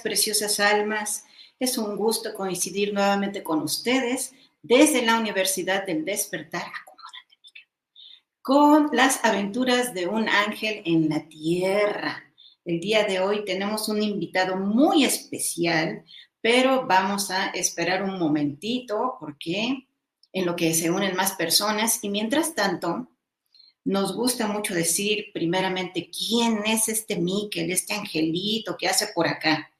preciosas almas. Es un gusto coincidir nuevamente con ustedes desde la Universidad del Despertar, con las aventuras de un ángel en la tierra. El día de hoy tenemos un invitado muy especial, pero vamos a esperar un momentito porque en lo que se unen más personas y mientras tanto nos gusta mucho decir primeramente quién es este Miquel, este angelito que hace por acá.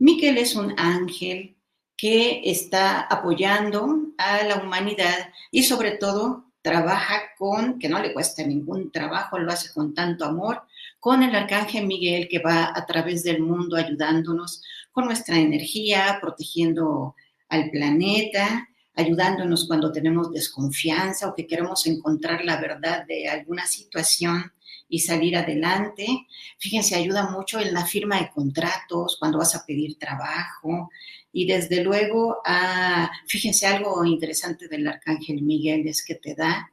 Miquel es un ángel que está apoyando a la humanidad y sobre todo trabaja con, que no le cuesta ningún trabajo, lo hace con tanto amor, con el arcángel Miguel que va a través del mundo ayudándonos con nuestra energía, protegiendo al planeta, ayudándonos cuando tenemos desconfianza o que queremos encontrar la verdad de alguna situación y salir adelante. Fíjense, ayuda mucho en la firma de contratos, cuando vas a pedir trabajo. Y desde luego, ah, fíjense, algo interesante del Arcángel Miguel es que te da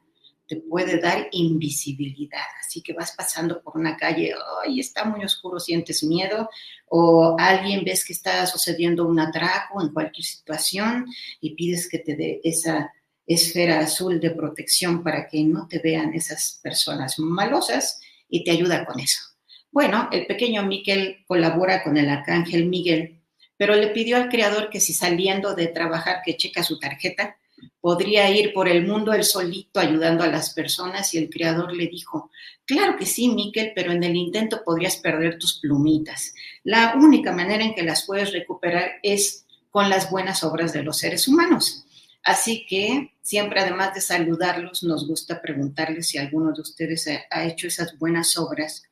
te puede dar invisibilidad. Así que vas pasando por una calle, ay, está muy oscuro, sientes miedo, o alguien ves que está sucediendo un atraco en cualquier situación y pides que te dé esa esfera azul de protección para que no te vean esas personas malosas y te ayuda con eso. Bueno, el pequeño Miquel colabora con el arcángel Miguel, pero le pidió al creador que si saliendo de trabajar que checa su tarjeta, podría ir por el mundo él solito ayudando a las personas y el creador le dijo, claro que sí, Miquel, pero en el intento podrías perder tus plumitas. La única manera en que las puedes recuperar es con las buenas obras de los seres humanos. Así que siempre, además de saludarlos, nos gusta preguntarles si alguno de ustedes ha hecho esas buenas obras,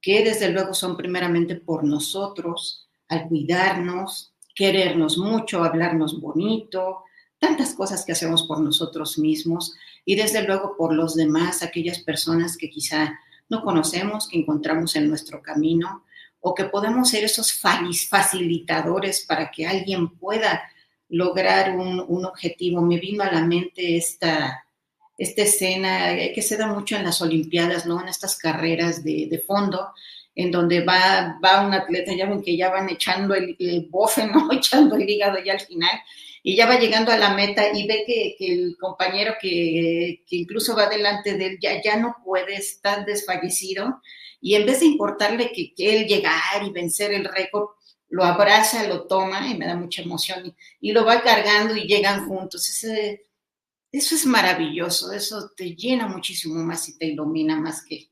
que desde luego son primeramente por nosotros, al cuidarnos, querernos mucho, hablarnos bonito, tantas cosas que hacemos por nosotros mismos y desde luego por los demás, aquellas personas que quizá no conocemos, que encontramos en nuestro camino o que podemos ser esos facilitadores para que alguien pueda lograr un, objetivo. Me vino a la mente esta, esta escena que se da mucho en las Olimpiadas, ¿no? En estas carreras de, fondo, en donde va, va un atleta, ya ven que ya van echando el, el bofe, ¿no? Echando el hígado ya al final, y ya va llegando a la meta y ve que, el compañero que, incluso va delante de él ya, ya no puede, estar desfallecido, y en vez de importarle que, él llegar y vencer el récord, lo abraza, lo toma y me da mucha emoción y, lo va cargando y llegan juntos. Eso es maravilloso, eso te llena muchísimo más y te ilumina más que,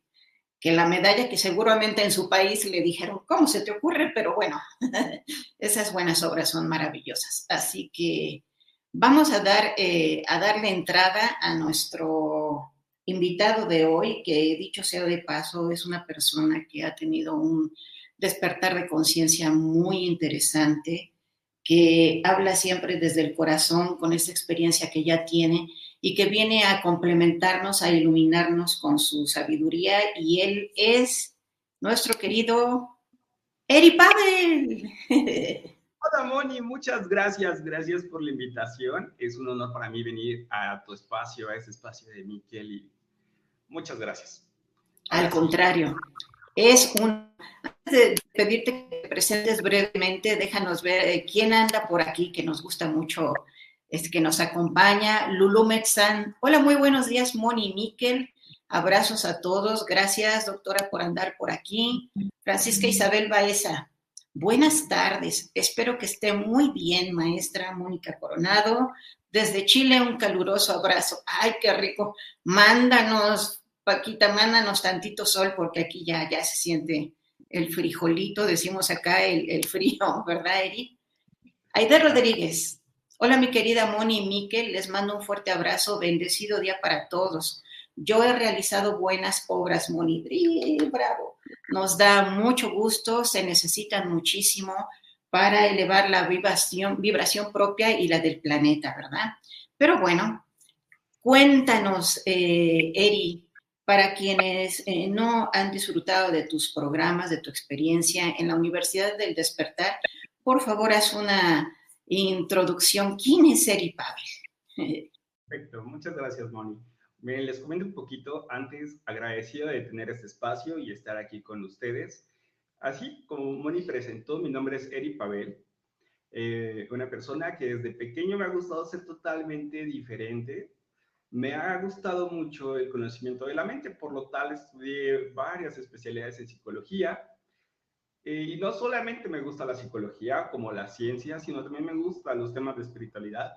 que la medalla que seguramente en su país le dijeron, ¿cómo se te ocurre? Pero bueno, esas buenas obras son maravillosas. Así que vamos a, dar, eh, a darle entrada a nuestro invitado de hoy, que dicho sea de paso, es una persona que ha tenido un despertar de conciencia muy interesante, que habla siempre desde el corazón con esa experiencia que ya tiene y que viene a complementarnos, a iluminarnos con su sabiduría y él es nuestro querido Eri Pavel. Hola Moni, muchas gracias, gracias por la invitación. Es un honor para mí venir a tu espacio, a ese espacio de Miquel y muchas gracias. Al contrario, es un... Antes de pedirte que te presentes brevemente, déjanos ver eh, quién anda por aquí, que nos gusta mucho es que nos acompaña Lulu Metzan. Hola, muy buenos días, Moni Miquel. Abrazos a todos. Gracias, doctora, por andar por aquí. Francisca Isabel Baeza. Buenas tardes. Espero que esté muy bien, maestra Mónica Coronado. Desde Chile, un caluroso abrazo. Ay, qué rico. Mándanos, Paquita, mándanos tantito sol, porque aquí ya, ya se siente el frijolito, decimos acá el, el frío, ¿verdad, Eri? Aide Rodríguez, Hola mi querida Moni y Miquel, les mando un fuerte abrazo, bendecido día para todos. Yo he realizado buenas obras, Moni. Bravo. Nos da mucho gusto, se necesitan muchísimo para elevar la vibración, vibración propia y la del planeta, ¿verdad? Pero bueno, cuéntanos, eh, Eri, para quienes eh, no han disfrutado de tus programas, de tu experiencia en la Universidad del Despertar, por favor, haz una introducción, ¿quién es Eri Pavel? Perfecto, muchas gracias, Moni. Miren, les comento un poquito, antes agradecido de tener este espacio y estar aquí con ustedes. Así como Moni presentó, mi nombre es Eri Pavel, eh, una persona que desde pequeño me ha gustado ser totalmente diferente. Me ha gustado mucho el conocimiento de la mente, por lo tal estudié varias especialidades en psicología. Eh, y no solamente me gusta la psicología como la ciencia, sino también me gustan los temas de espiritualidad.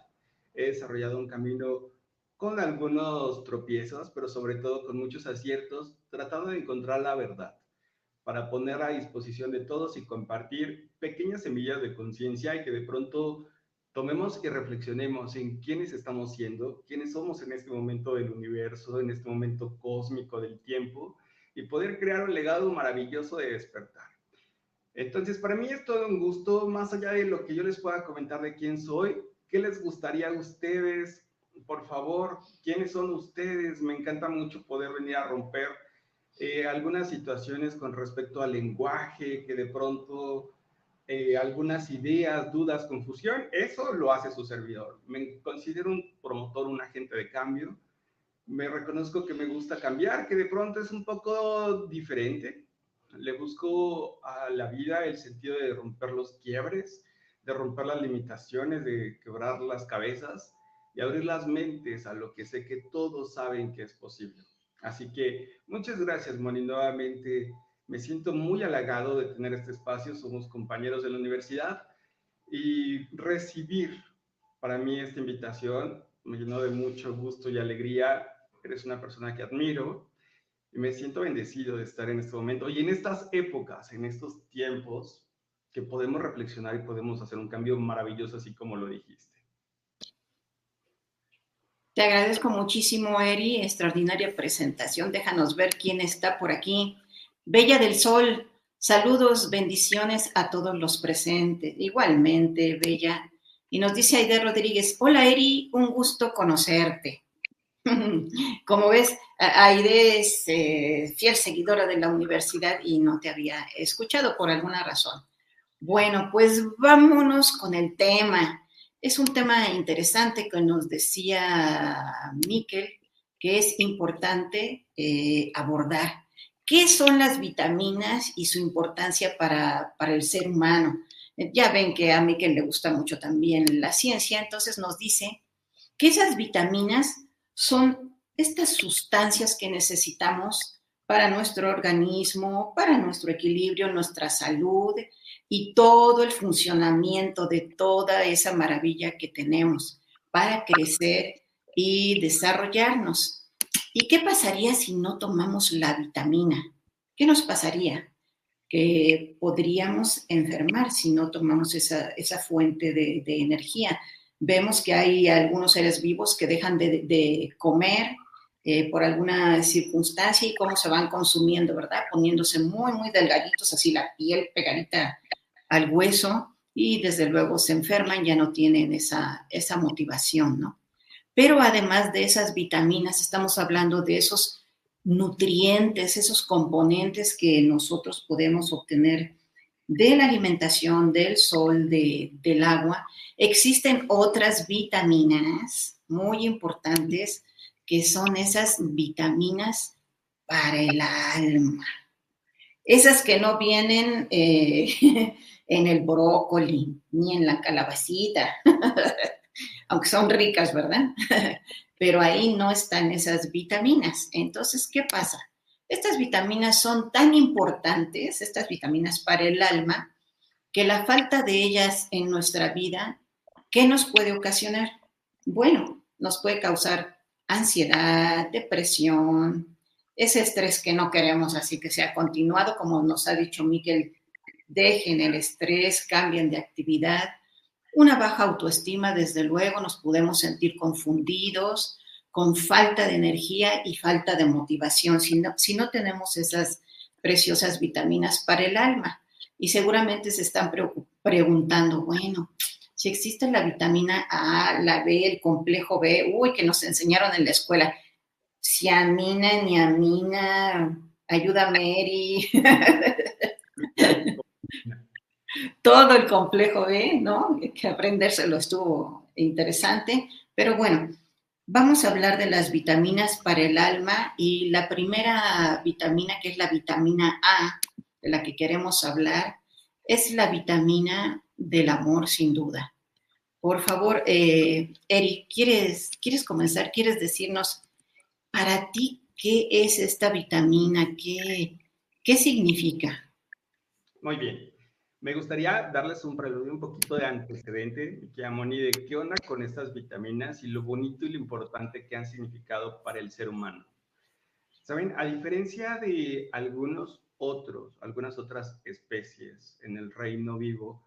He desarrollado un camino con algunos tropiezos, pero sobre todo con muchos aciertos, tratando de encontrar la verdad para poner a disposición de todos y compartir pequeñas semillas de conciencia y que de pronto tomemos y reflexionemos en quiénes estamos siendo, quiénes somos en este momento del universo, en este momento cósmico del tiempo y poder crear un legado maravilloso de despertar. Entonces, para mí es todo un gusto, más allá de lo que yo les pueda comentar de quién soy, ¿qué les gustaría a ustedes? Por favor, ¿quiénes son ustedes? Me encanta mucho poder venir a romper eh, algunas situaciones con respecto al lenguaje, que de pronto eh, algunas ideas, dudas, confusión, eso lo hace su servidor. Me considero un promotor, un agente de cambio. Me reconozco que me gusta cambiar, que de pronto es un poco diferente. Le busco a la vida el sentido de romper los quiebres, de romper las limitaciones, de quebrar las cabezas y abrir las mentes a lo que sé que todos saben que es posible. Así que muchas gracias, Moni. Nuevamente me siento muy halagado de tener este espacio. Somos compañeros de la universidad y recibir para mí esta invitación me llenó de mucho gusto y alegría. Eres una persona que admiro y me siento bendecido de estar en este momento y en estas épocas, en estos tiempos que podemos reflexionar y podemos hacer un cambio maravilloso, así como lo dijiste. Te agradezco muchísimo, Eri, extraordinaria presentación. Déjanos ver quién está por aquí. Bella del Sol, saludos, bendiciones a todos los presentes. Igualmente, Bella. Y nos dice Aide Rodríguez, hola Eri, un gusto conocerte. Como ves, Aide es eh, fiel seguidora de la universidad y no te había escuchado por alguna razón. Bueno, pues vámonos con el tema. Es un tema interesante que nos decía Miquel, que es importante eh, abordar. ¿Qué son las vitaminas y su importancia para, para el ser humano? Ya ven que a Miquel le gusta mucho también la ciencia, entonces nos dice que esas vitaminas son estas sustancias que necesitamos para nuestro organismo, para nuestro equilibrio, nuestra salud y todo el funcionamiento de toda esa maravilla que tenemos para crecer y desarrollarnos. ¿Y qué pasaría si no tomamos la vitamina? ¿Qué nos pasaría? Que podríamos enfermar si no tomamos esa, fuente de, energía. Vemos que hay algunos seres vivos que dejan de, comer eh, por alguna circunstancia y cómo se van consumiendo, ¿verdad? Poniéndose muy, muy delgaditos, así la piel pegadita al hueso y desde luego se enferman, ya no tienen esa, esa motivación, ¿no? Pero además de esas vitaminas, estamos hablando de esos nutrientes, esos componentes que nosotros podemos obtener de la alimentación, del sol, del agua. Existen otras vitaminas muy importantes que son esas vitaminas para el alma. Esas que no vienen eh, en el brócoli, ni en la calabacita, aunque son ricas, ¿verdad? Pero ahí no están esas vitaminas. Entonces, ¿qué pasa? Estas vitaminas son tan importantes, estas vitaminas para el alma, que la falta de ellas en nuestra vida, ¿qué nos puede ocasionar? Bueno, nos puede causar ansiedad, depresión, ese estrés que no queremos así que sea continuado, como nos ha dicho Miguel dejen el estrés, cambien de actividad. Una baja autoestima, desde luego, nos podemos sentir confundidos, con falta de energía y falta de motivación, si no, si no tenemos esas preciosas vitaminas para el alma. Y seguramente se están preguntando, bueno, si existe la vitamina A, la B, el complejo B, uy, que nos enseñaron en la escuela, ciamina, niamina, ayúdame, Eri. todo el complejo B, ¿no? Que aprendérselo estuvo interesante, pero bueno, vamos a hablar de las vitaminas para el alma y la primera vitamina, que es la vitamina A, de la que queremos hablar es la vitamina del amor, sin duda. Por favor, eh, Eric, ¿quieres, ¿quieres comenzar? ¿Quieres decirnos para ti qué es esta vitamina? ¿Qué, qué significa? Muy bien. Me gustaría darles un preludio, un poquito de antecedente, Moni, de qué onda con estas vitaminas y lo bonito y lo importante que han significado para el ser humano. Saben, a diferencia de algunos otros, algunas otras especies en el reino vivo,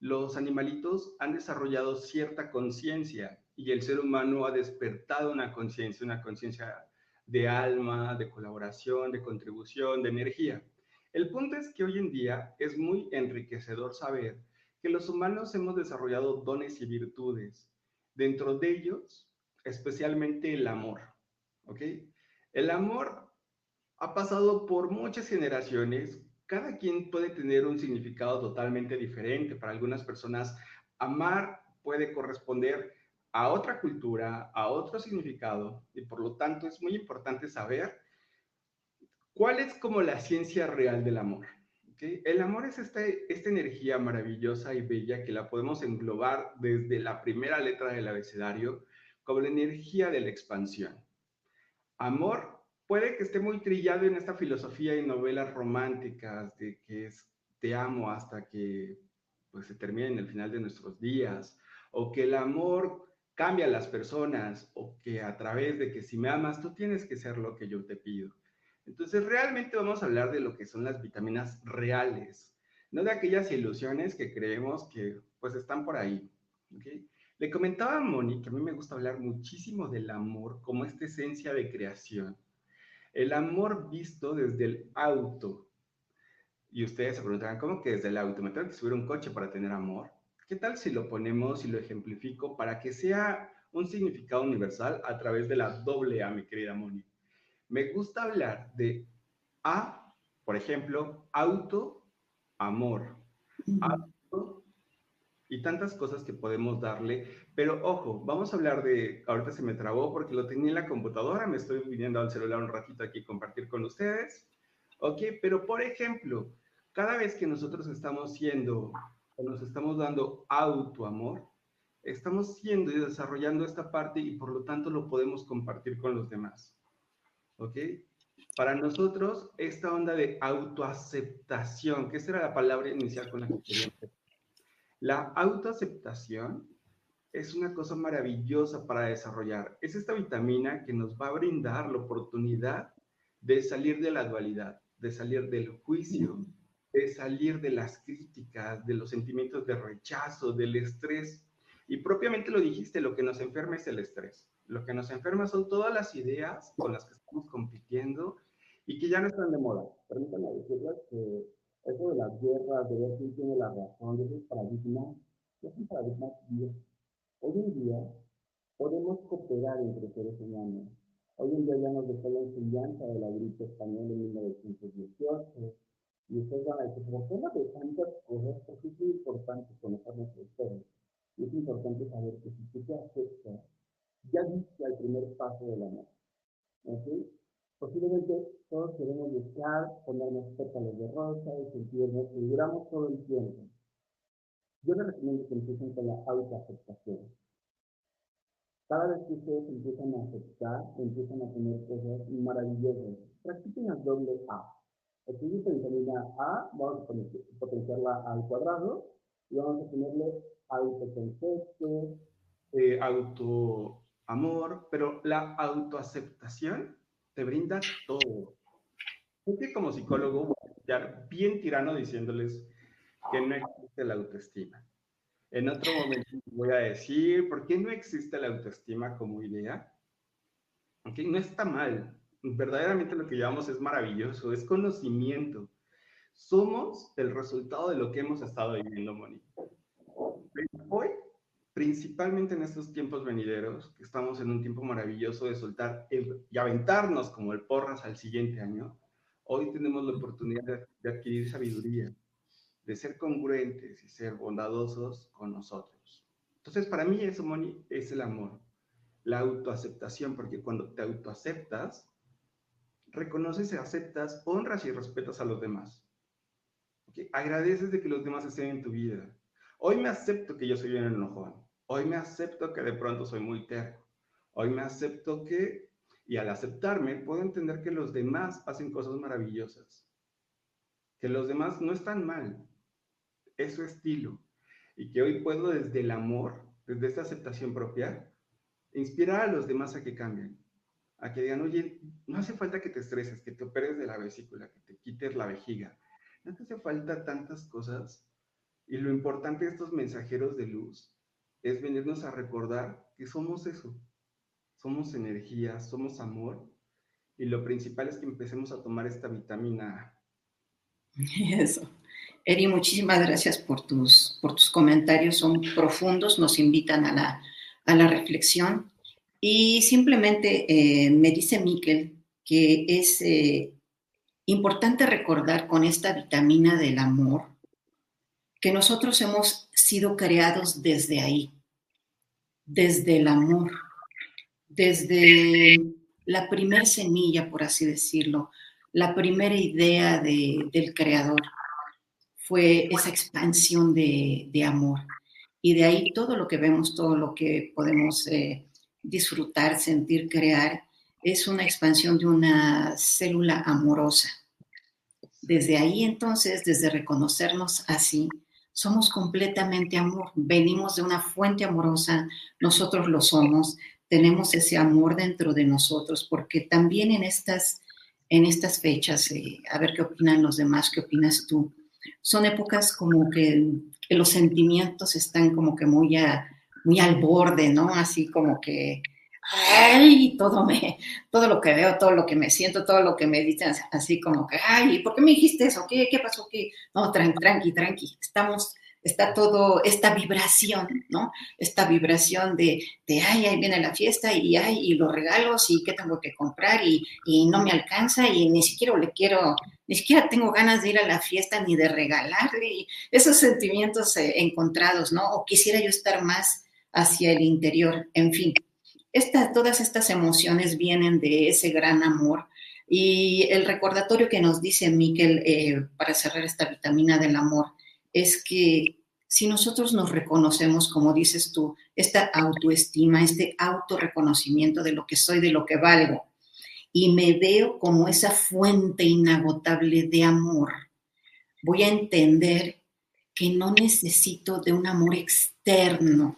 los animalitos han desarrollado cierta conciencia y el ser humano ha despertado una conciencia, una conciencia de alma, de colaboración, de contribución, de energía. El punto es que hoy en día es muy enriquecedor saber que los humanos hemos desarrollado dones y virtudes. Dentro de ellos, especialmente el amor. ¿Ok? El amor ha pasado por muchas generaciones. Cada quien puede tener un significado totalmente diferente. Para algunas personas, amar puede corresponder a otra cultura, a otro significado, y por lo tanto es muy importante saber ¿Cuál es como la ciencia real del amor? El amor es esta, esta energía maravillosa y bella que la podemos englobar desde la primera letra del abecedario como la energía de la expansión. Amor puede que esté muy trillado en esta filosofía y novelas románticas de que es te amo hasta que pues, se termine en el final de nuestros días, o que el amor cambia a las personas, o que a través de que si me amas, tú tienes que ser lo que yo te pido. Entonces, realmente vamos a hablar de lo que son las vitaminas reales, no de aquellas ilusiones que creemos que pues están por ahí. Le comentaba a Moni que a mí me gusta hablar muchísimo del amor como esta esencia de creación. El amor visto desde el auto. Y ustedes se preguntarán, ¿cómo que desde el auto? ¿Me tengo que subir un coche para tener amor? ¿Qué tal si lo ponemos y lo ejemplifico para que sea un significado universal a través de la doble A, mi querida Moni? Me gusta hablar de A, por ejemplo, auto, amor, auto y tantas cosas que podemos darle. Pero ojo, vamos a hablar de, ahorita se me trabó porque lo tenía en la computadora, me estoy viniendo al celular un ratito aquí compartir con ustedes. Ok, pero por ejemplo, cada vez que nosotros estamos siendo, o nos estamos dando auto amor, estamos siendo y desarrollando esta parte y por lo tanto lo podemos compartir con los demás. ¿Ok? Para nosotros, esta onda de autoaceptación, que esa era la palabra inicial con la que quería. La autoaceptación es una cosa maravillosa para desarrollar. Es esta vitamina que nos va a brindar la oportunidad de salir de la dualidad, de salir del juicio, de salir de las críticas, de los sentimientos de rechazo, del estrés. Y propiamente lo dijiste, lo que nos enferma es el estrés. Lo que nos enferma son todas las ideas con las que estamos compitiendo y que ya no están de moda. Permítanme decirles que eso de las guerras, de ver quién tiene la razón, de esos paradigmas, es un paradigma viejo. Hoy en día podemos cooperar entre seres humanos. Hoy en día ya nos dejó la enseñanza de la gripe española en 1918. Y ustedes van a decir, ¿por qué de tantas cosas? Porque es muy importante conocer nuestra historia. Y es importante saber que si tú te aceptas ya diste el primer paso del amor. ¿okay? Posiblemente todos queremos buscar, ponernos pétalos de rosa y sentirnos que duramos todo el tiempo. Yo les recomiendo que empiecen con la autoaceptación. Cada vez que ustedes empiezan a aceptar, empiezan a tener cosas maravillosas. Practiquen la doble A. Dice vitamina A, vamos a potenciarla al cuadrado y vamos a ponerle autoconcepto, eh, auto amor, pero la autoaceptación te brinda todo. Yo que como psicólogo voy a estar bien tirano diciéndoles que no existe la autoestima. En otro momento voy a decir por qué no existe la autoestima como idea. Okay, no está mal. Verdaderamente lo que llevamos es maravilloso, es conocimiento. Somos el resultado de lo que hemos estado viviendo, Moni. Principalmente en estos tiempos venideros, que estamos en un tiempo maravilloso de soltar y aventarnos como el porras al siguiente año, hoy tenemos la oportunidad de, adquirir sabiduría, de ser congruentes y ser bondadosos con nosotros. Entonces, para mí eso, Moni, es el amor, la autoaceptación, porque cuando te autoaceptas, reconoces y aceptas, honras y respetas a los demás. Agradeces de que los demás estén en tu vida. Hoy me acepto que yo soy un enojón. Hoy me acepto que de pronto soy muy terco. Hoy me acepto que, y al aceptarme, puedo entender que los demás hacen cosas maravillosas. Que los demás no están mal. Es su estilo. Y que hoy puedo desde el amor, desde esta aceptación propia, inspirar a los demás a que cambien. A que digan, oye, no hace falta que te estreses, que te operes de la vesícula, que te quites la vejiga. No te hace falta tantas cosas. Y lo importante de estos mensajeros de luz es venirnos a recordar que somos eso. Somos energía, somos amor. Y lo principal es que empecemos a tomar esta vitamina Eso. Eri, muchísimas gracias por tus, por tus comentarios, son profundos, nos invitan a la, a la reflexión. Y simplemente eh, me dice Miquel que es eh, importante recordar con esta vitamina del amor que nosotros hemos sido creados desde ahí, desde el amor, desde la primer semilla, por así decirlo, la primera idea del creador fue esa expansión de, amor. Y de ahí todo lo que vemos, todo lo que podemos eh, disfrutar, sentir, crear, es una expansión de una célula amorosa. Desde ahí entonces, desde reconocernos así, somos completamente amor, venimos de una fuente amorosa, nosotros lo somos, tenemos ese amor dentro de nosotros, porque también en estas, en estas fechas, eh, a ver qué opinan los demás, qué opinas tú, son épocas como que, los sentimientos están como que muy, muy al borde, ¿no? Así como que, ay, todo, me, todo lo que veo, todo lo que me siento, todo lo que me dicen, así como que, ay, ¿por qué me dijiste eso? ¿Qué, qué pasó? ¿Qué? No, tranqui, tranqui, tranqui, estamos está todo esta vibración, ¿no? Esta vibración de, de, ay, ahí viene la fiesta y ay, y los regalos y qué tengo que comprar y, y, no me alcanza y ni siquiera le quiero, ni siquiera tengo ganas de ir a la fiesta ni de regalarle esos sentimientos eh, encontrados, ¿no? O quisiera yo estar más hacia el interior, en fin. Esta, todas estas emociones vienen de ese gran amor y el recordatorio que nos dice Miquel eh, para cerrar esta vitamina del amor es que si nosotros nos reconocemos, como dices tú, esta autoestima, este autorreconocimiento de lo que soy, de lo que valgo, y me veo como esa fuente inagotable de amor, voy a entender que no necesito de un amor externo.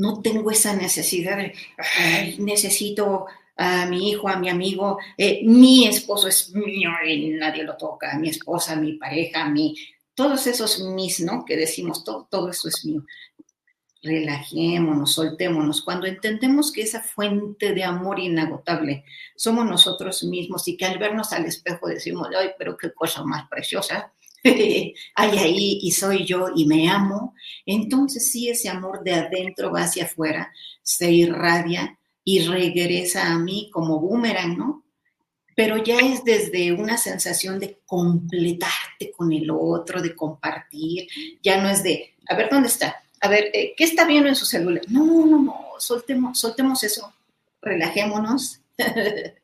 No tengo esa necesidad de, necesito a mi hijo, a mi amigo, eh, mi esposo es mío y nadie lo toca, mi esposa, mi pareja, mi todos esos mis, ¿no? Que decimos, todo, todo eso es mío. Relajémonos, soltémonos. Cuando entendemos que esa fuente de amor inagotable somos nosotros mismos y que al vernos al espejo decimos, ay, pero qué cosa más preciosa, hay ahí y soy yo y me amo, entonces sí ese amor de adentro va hacia afuera, se irradia y regresa a mí como boomerang, ¿no? pero ya es desde una sensación de completarte con el otro, de compartir, ya no es de, a ver, ¿dónde está? A ver, eh, ¿qué está viendo en su celular? No, no, no, soltemos, soltemos eso, relajémonos.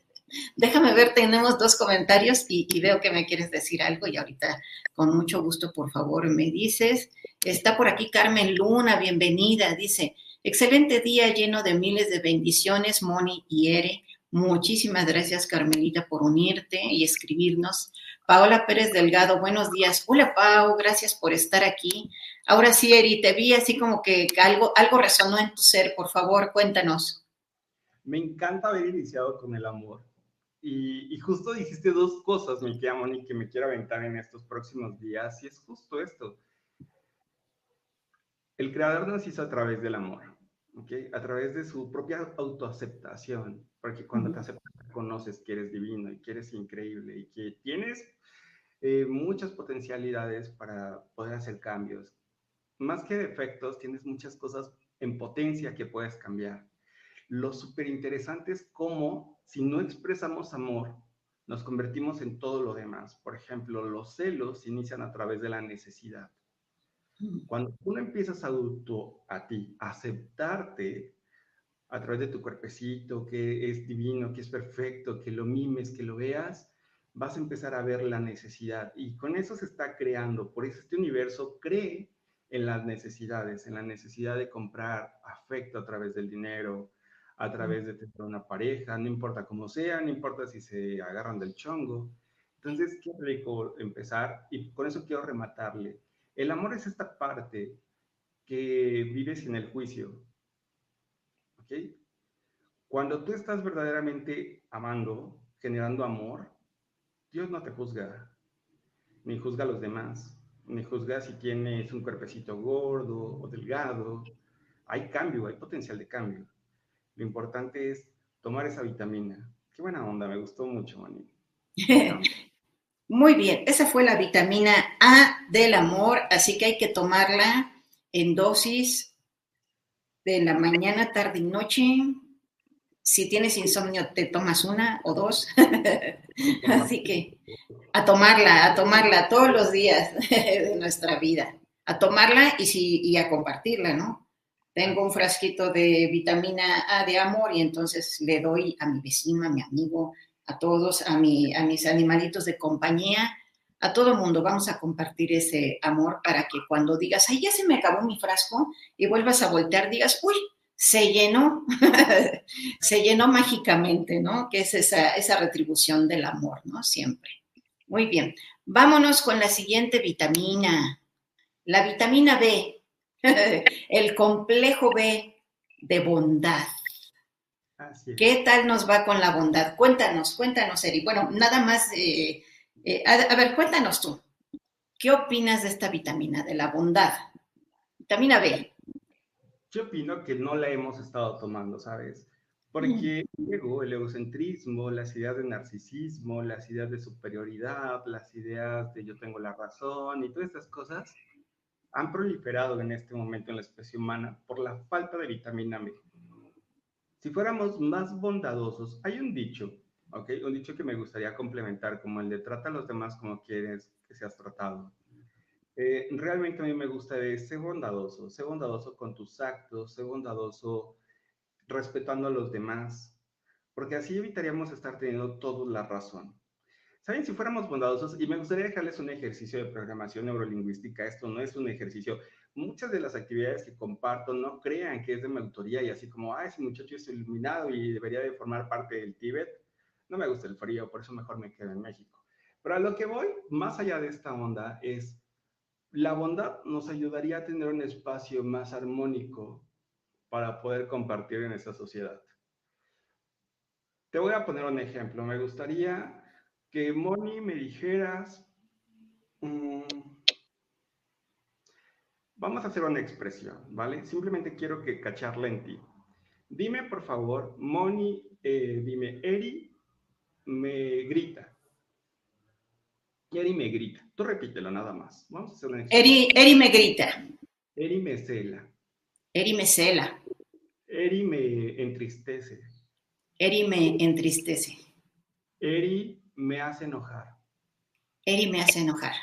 Déjame ver, tenemos dos comentarios y, veo que me quieres decir algo y ahorita con mucho gusto, por favor, me dices. Está por aquí Carmen Luna, bienvenida, dice, excelente día lleno de miles de bendiciones, Moni y Ere. Muchísimas gracias, Carmelita, por unirte y escribirnos. Paola Pérez Delgado, buenos días. Hola, Pau, gracias por estar aquí. Ahora sí, Eri, te vi así como que algo, algo resonó en tu ser. Por favor, cuéntanos. Me encanta haber iniciado con el amor. Y, justo dijiste dos cosas, mi querida Moni, que me quiero aventar en estos próximos días. Y es justo esto. El creador nos hizo a través del amor. ¿okay? A través de su propia autoaceptación, porque cuando te aceptas, conoces que eres divino y que eres increíble y que tienes eh, muchas potencialidades para poder hacer cambios. Más que defectos, tienes muchas cosas en potencia que puedes cambiar. Lo súper interesante es cómo, si no expresamos amor, nos convertimos en todo lo demás. Por ejemplo, los celos inician a través de la necesidad. Cuando uno empiezas a auto a ti, a aceptarte, a través de tu cuerpecito, que es divino, que es perfecto, que lo mimes, que lo veas, vas a empezar a ver la necesidad y con eso se está creando. Por eso este universo cree en las necesidades, en la necesidad de comprar afecto a través del dinero, a través de tener una pareja, no importa cómo sea, no importa si se agarran del chongo. Entonces, qué rico empezar y con eso quiero rematarle. El amor es esta parte que vive sin el juicio. ¿Ok? Cuando tú estás verdaderamente amando, generando amor, Dios no te juzga, ni juzga a los demás, ni juzga si tienes un cuerpecito gordo o delgado. Hay cambio, hay potencial de cambio. Lo importante es tomar esa vitamina. Qué buena onda, me gustó mucho, Mani. Muy bien, esa fue la vitamina A del amor, así que hay que tomarla en dosis de la mañana, tarde y noche, si tienes insomnio, te tomas una o dos. Así que a tomarla, a tomarla todos los días de nuestra vida. A tomarla y, si, y a compartirla, ¿no? Tengo un frasquito de vitamina A de amor y entonces le doy a mi vecino, a mi amigo, a todos, a, mi, a mis animalitos de compañía, a todo el mundo. Vamos a compartir ese amor para que cuando digas, ay, ya se me acabó mi frasco y vuelvas a voltear, digas, uy, se llenó, se llenó mágicamente, ¿no? Que es esa, esa retribución del amor, ¿no? Siempre. Muy bien. Vámonos con la siguiente vitamina, la vitamina B, el complejo B de bondad. ¿Qué tal nos va con la bondad? Cuéntanos, cuéntanos, Eri. Bueno, nada más, eh, eh, a, ver, cuéntanos tú. ¿Qué opinas de esta vitamina, de la bondad? Vitamina B. Yo opino que no la hemos estado tomando, ¿sabes? Porque el ego, el egocentrismo, las ideas de narcisismo, las ideas de superioridad, las ideas de yo tengo la razón y todas estas cosas han proliferado en este momento en la especie humana por la falta de vitamina B. Si fuéramos más bondadosos, hay un dicho, ¿ok? Un dicho que me gustaría complementar, como el de trata a los demás como quieres que seas tratado. Eh, realmente a mí me gusta de ser bondadoso, ser bondadoso con tus actos, ser bondadoso respetando a los demás, porque así evitaríamos estar teniendo toda la razón. ¿Saben? Si fuéramos bondadosos, y me gustaría dejarles un ejercicio de programación neurolingüística, esto no es un ejercicio, muchas de las actividades que comparto no crean que es de mi autoría y así como, ah, ese muchacho es iluminado y debería de formar parte del Tíbet, no me gusta el frío, por eso mejor me quedo en México. Pero a lo que voy, más allá de esta onda, es la bondad nos ayudaría a tener un espacio más armónico para poder compartir en esa sociedad. Te voy a poner un ejemplo. Me gustaría que Moni me dijeras, mm, vamos a hacer una expresión, ¿vale? Simplemente quiero que cacharla en ti. Dime, por favor, Moni, eh, dime, Eri me grita. Eri me grita. Tú repítelo nada más. Vamos a hacer una Eri, Eri me grita. Eri me cela. Eri me cela. Eri me entristece. Eri me entristece. Eri me hace enojar. Eri me hace enojar.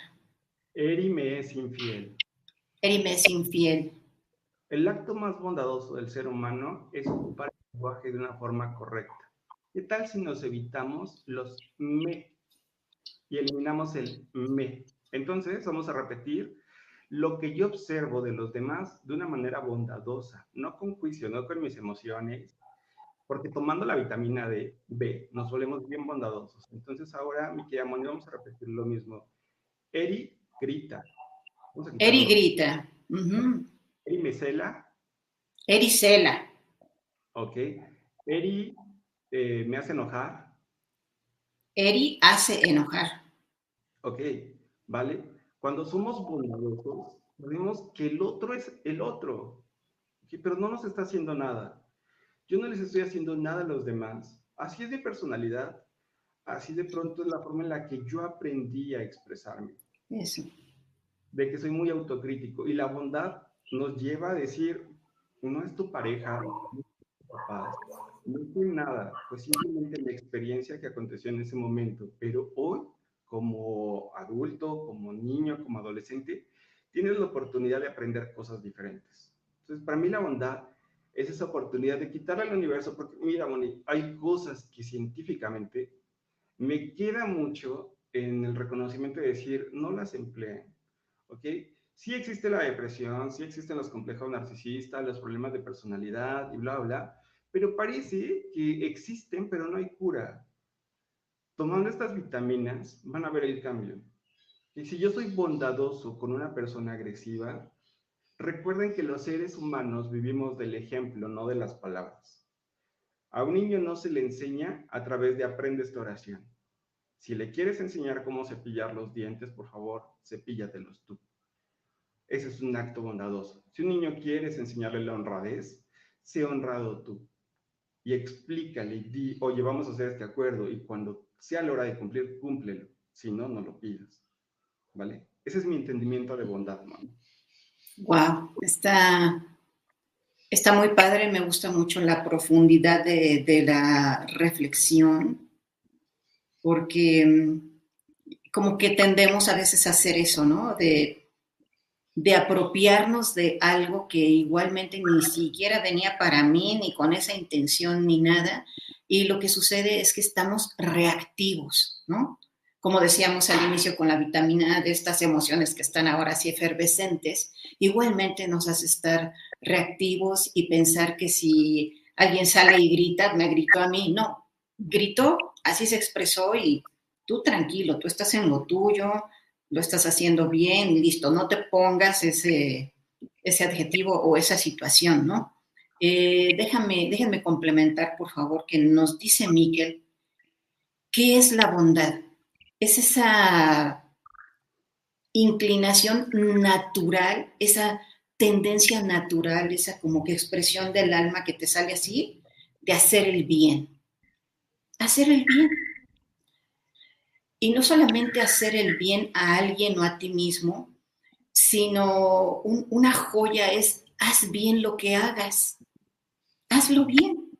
Eri me es infiel. Eri me es infiel. El acto más bondadoso del ser humano es ocupar el lenguaje de una forma correcta. ¿Qué tal si nos evitamos los me y eliminamos el me. Entonces, vamos a repetir lo que yo observo de los demás de una manera bondadosa, no con juicio, no con mis emociones, porque tomando la vitamina D, B, nos volvemos bien bondadosos. Entonces, ahora, mi querida Moni, vamos a repetir lo mismo. Eri grita. Eri grita. Eri me cela. Eri cela. Ok. Eri eh, me hace enojar. Eri hace enojar. Ok, ¿vale? Cuando somos bondadosos, vemos que el otro es el otro, pero no nos está haciendo nada. Yo no les estoy haciendo nada a los demás. Así es de personalidad, así de pronto es la forma en la que yo aprendí a expresarme. Eso. De que soy muy autocrítico y la bondad nos lleva a decir, no es tu pareja, no es tu papá, no tiene nada, pues simplemente la experiencia que aconteció en ese momento, pero hoy como adulto, como niño, como adolescente, tienes la oportunidad de aprender cosas diferentes. Entonces, para mí la bondad es esa oportunidad de quitarle al universo, porque mira, Moni, hay cosas que científicamente me queda mucho en el reconocimiento de decir, no las empleen, ¿ok? Sí existe la depresión, sí existen los complejos narcisistas, los problemas de personalidad y bla, bla, pero parece que existen, pero no hay cura. Tomando estas vitaminas, van a ver el cambio. Y si yo soy bondadoso con una persona agresiva, recuerden que los seres humanos vivimos del ejemplo, no de las palabras. A un niño no se le enseña a través de aprende esta oración. Si le quieres enseñar cómo cepillar los dientes, por favor, cepíllatelos tú. Ese es un acto bondadoso. Si un niño quieres enseñarle la honradez, sé honrado tú. Y explícale di, oye, vamos a hacer este acuerdo y cuando sea la hora de cumplir, cúmplelo. Si no, no lo pidas. ¿Vale? Ese es mi entendimiento de bondad, mano. Wow, está, está muy padre, me gusta mucho la profundidad de, de la reflexión, porque mm, como que tendemos a veces a hacer eso, ¿no? De de apropiarnos de algo que igualmente ni siquiera venía para mí, ni con esa intención, ni nada. Y lo que sucede es que estamos reactivos, ¿no? Como decíamos al inicio con la vitamina de estas emociones que están ahora así efervescentes, igualmente nos hace estar reactivos y pensar que si alguien sale y grita, me gritó a mí, no, gritó, así se expresó y tú tranquilo, tú estás en lo tuyo, lo estás haciendo bien, listo, no te pongas ese, ese adjetivo o esa situación, ¿no? Eh, déjame, complementar, por favor, que nos dice Miquel, ¿qué es la bondad? Es esa inclinación natural, esa tendencia natural, esa como que expresión del alma que te sale así, de hacer el bien. Hacer el bien. Y no solamente hacer el bien a alguien o a ti mismo, sino una joya es, haz bien lo que hagas. Hazlo bien.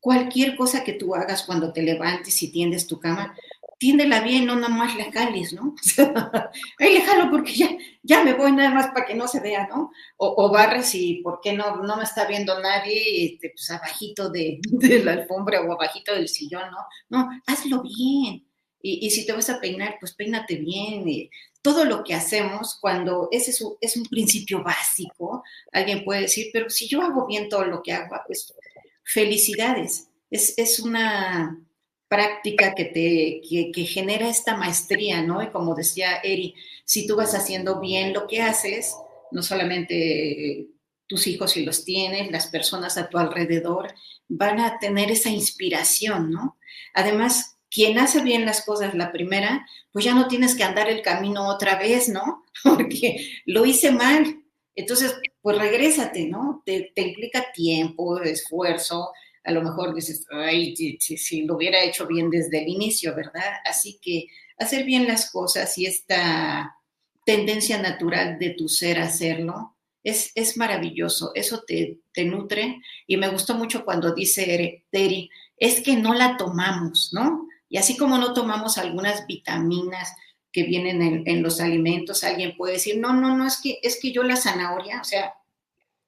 Cualquier cosa que tú hagas cuando te levantes y tiendes tu cama, tiéndela bien, no nada más la jales, ¿no? Ahí le jalo porque ya, ya me voy nada más para que no se vea, ¿no? O, barres y porque no, no me está viendo nadie, este, pues abajito de, de la alfombra o abajito del sillón, ¿no? No, hazlo bien y, si te vas a peinar, pues peínate bien. Y todo lo que hacemos, cuando ese es un, es un principio básico, alguien puede decir, pero si yo hago bien todo lo que hago, pues felicidades. Es, es una práctica que te que, genera esta maestría, ¿no? Y como decía Eri, si tú vas haciendo bien lo que haces, no solamente tus hijos si los tienen, las personas a tu alrededor van a tener esa inspiración, ¿no? Además, quien hace bien las cosas la primera, pues ya no tienes que andar el camino otra vez, ¿no? Porque lo hice mal. Entonces, pues regrésate, ¿no? Te, implica tiempo, esfuerzo. A lo mejor dices, ay, si, lo hubiera hecho bien desde el inicio, ¿verdad? Así que hacer bien las cosas y esta tendencia natural de tu ser a hacerlo, es, es maravilloso. Eso te, te nutre. Y me gustó mucho cuando dice Terry, es que no la tomamos, ¿no? Y así como no tomamos algunas vitaminas que vienen en, los alimentos, alguien puede decir, no, no, no, es que, es que yo la zanahoria, o sea,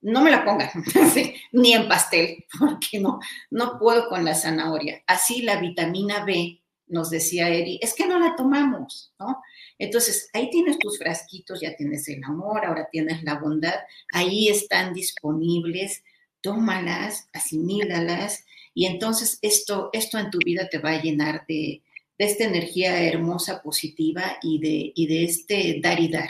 no me la pongan, ni en pastel, porque no, no puedo con la zanahoria. Así la vitamina B, nos decía Eri, es que no la tomamos, ¿no? Entonces, ahí tienes tus frasquitos, ya tienes el amor, ahora tienes la bondad, ahí están disponibles, tómalas, asimílalas y entonces esto, esto en tu vida te va a llenar de, esta energía hermosa, positiva y de, y de este dar y dar.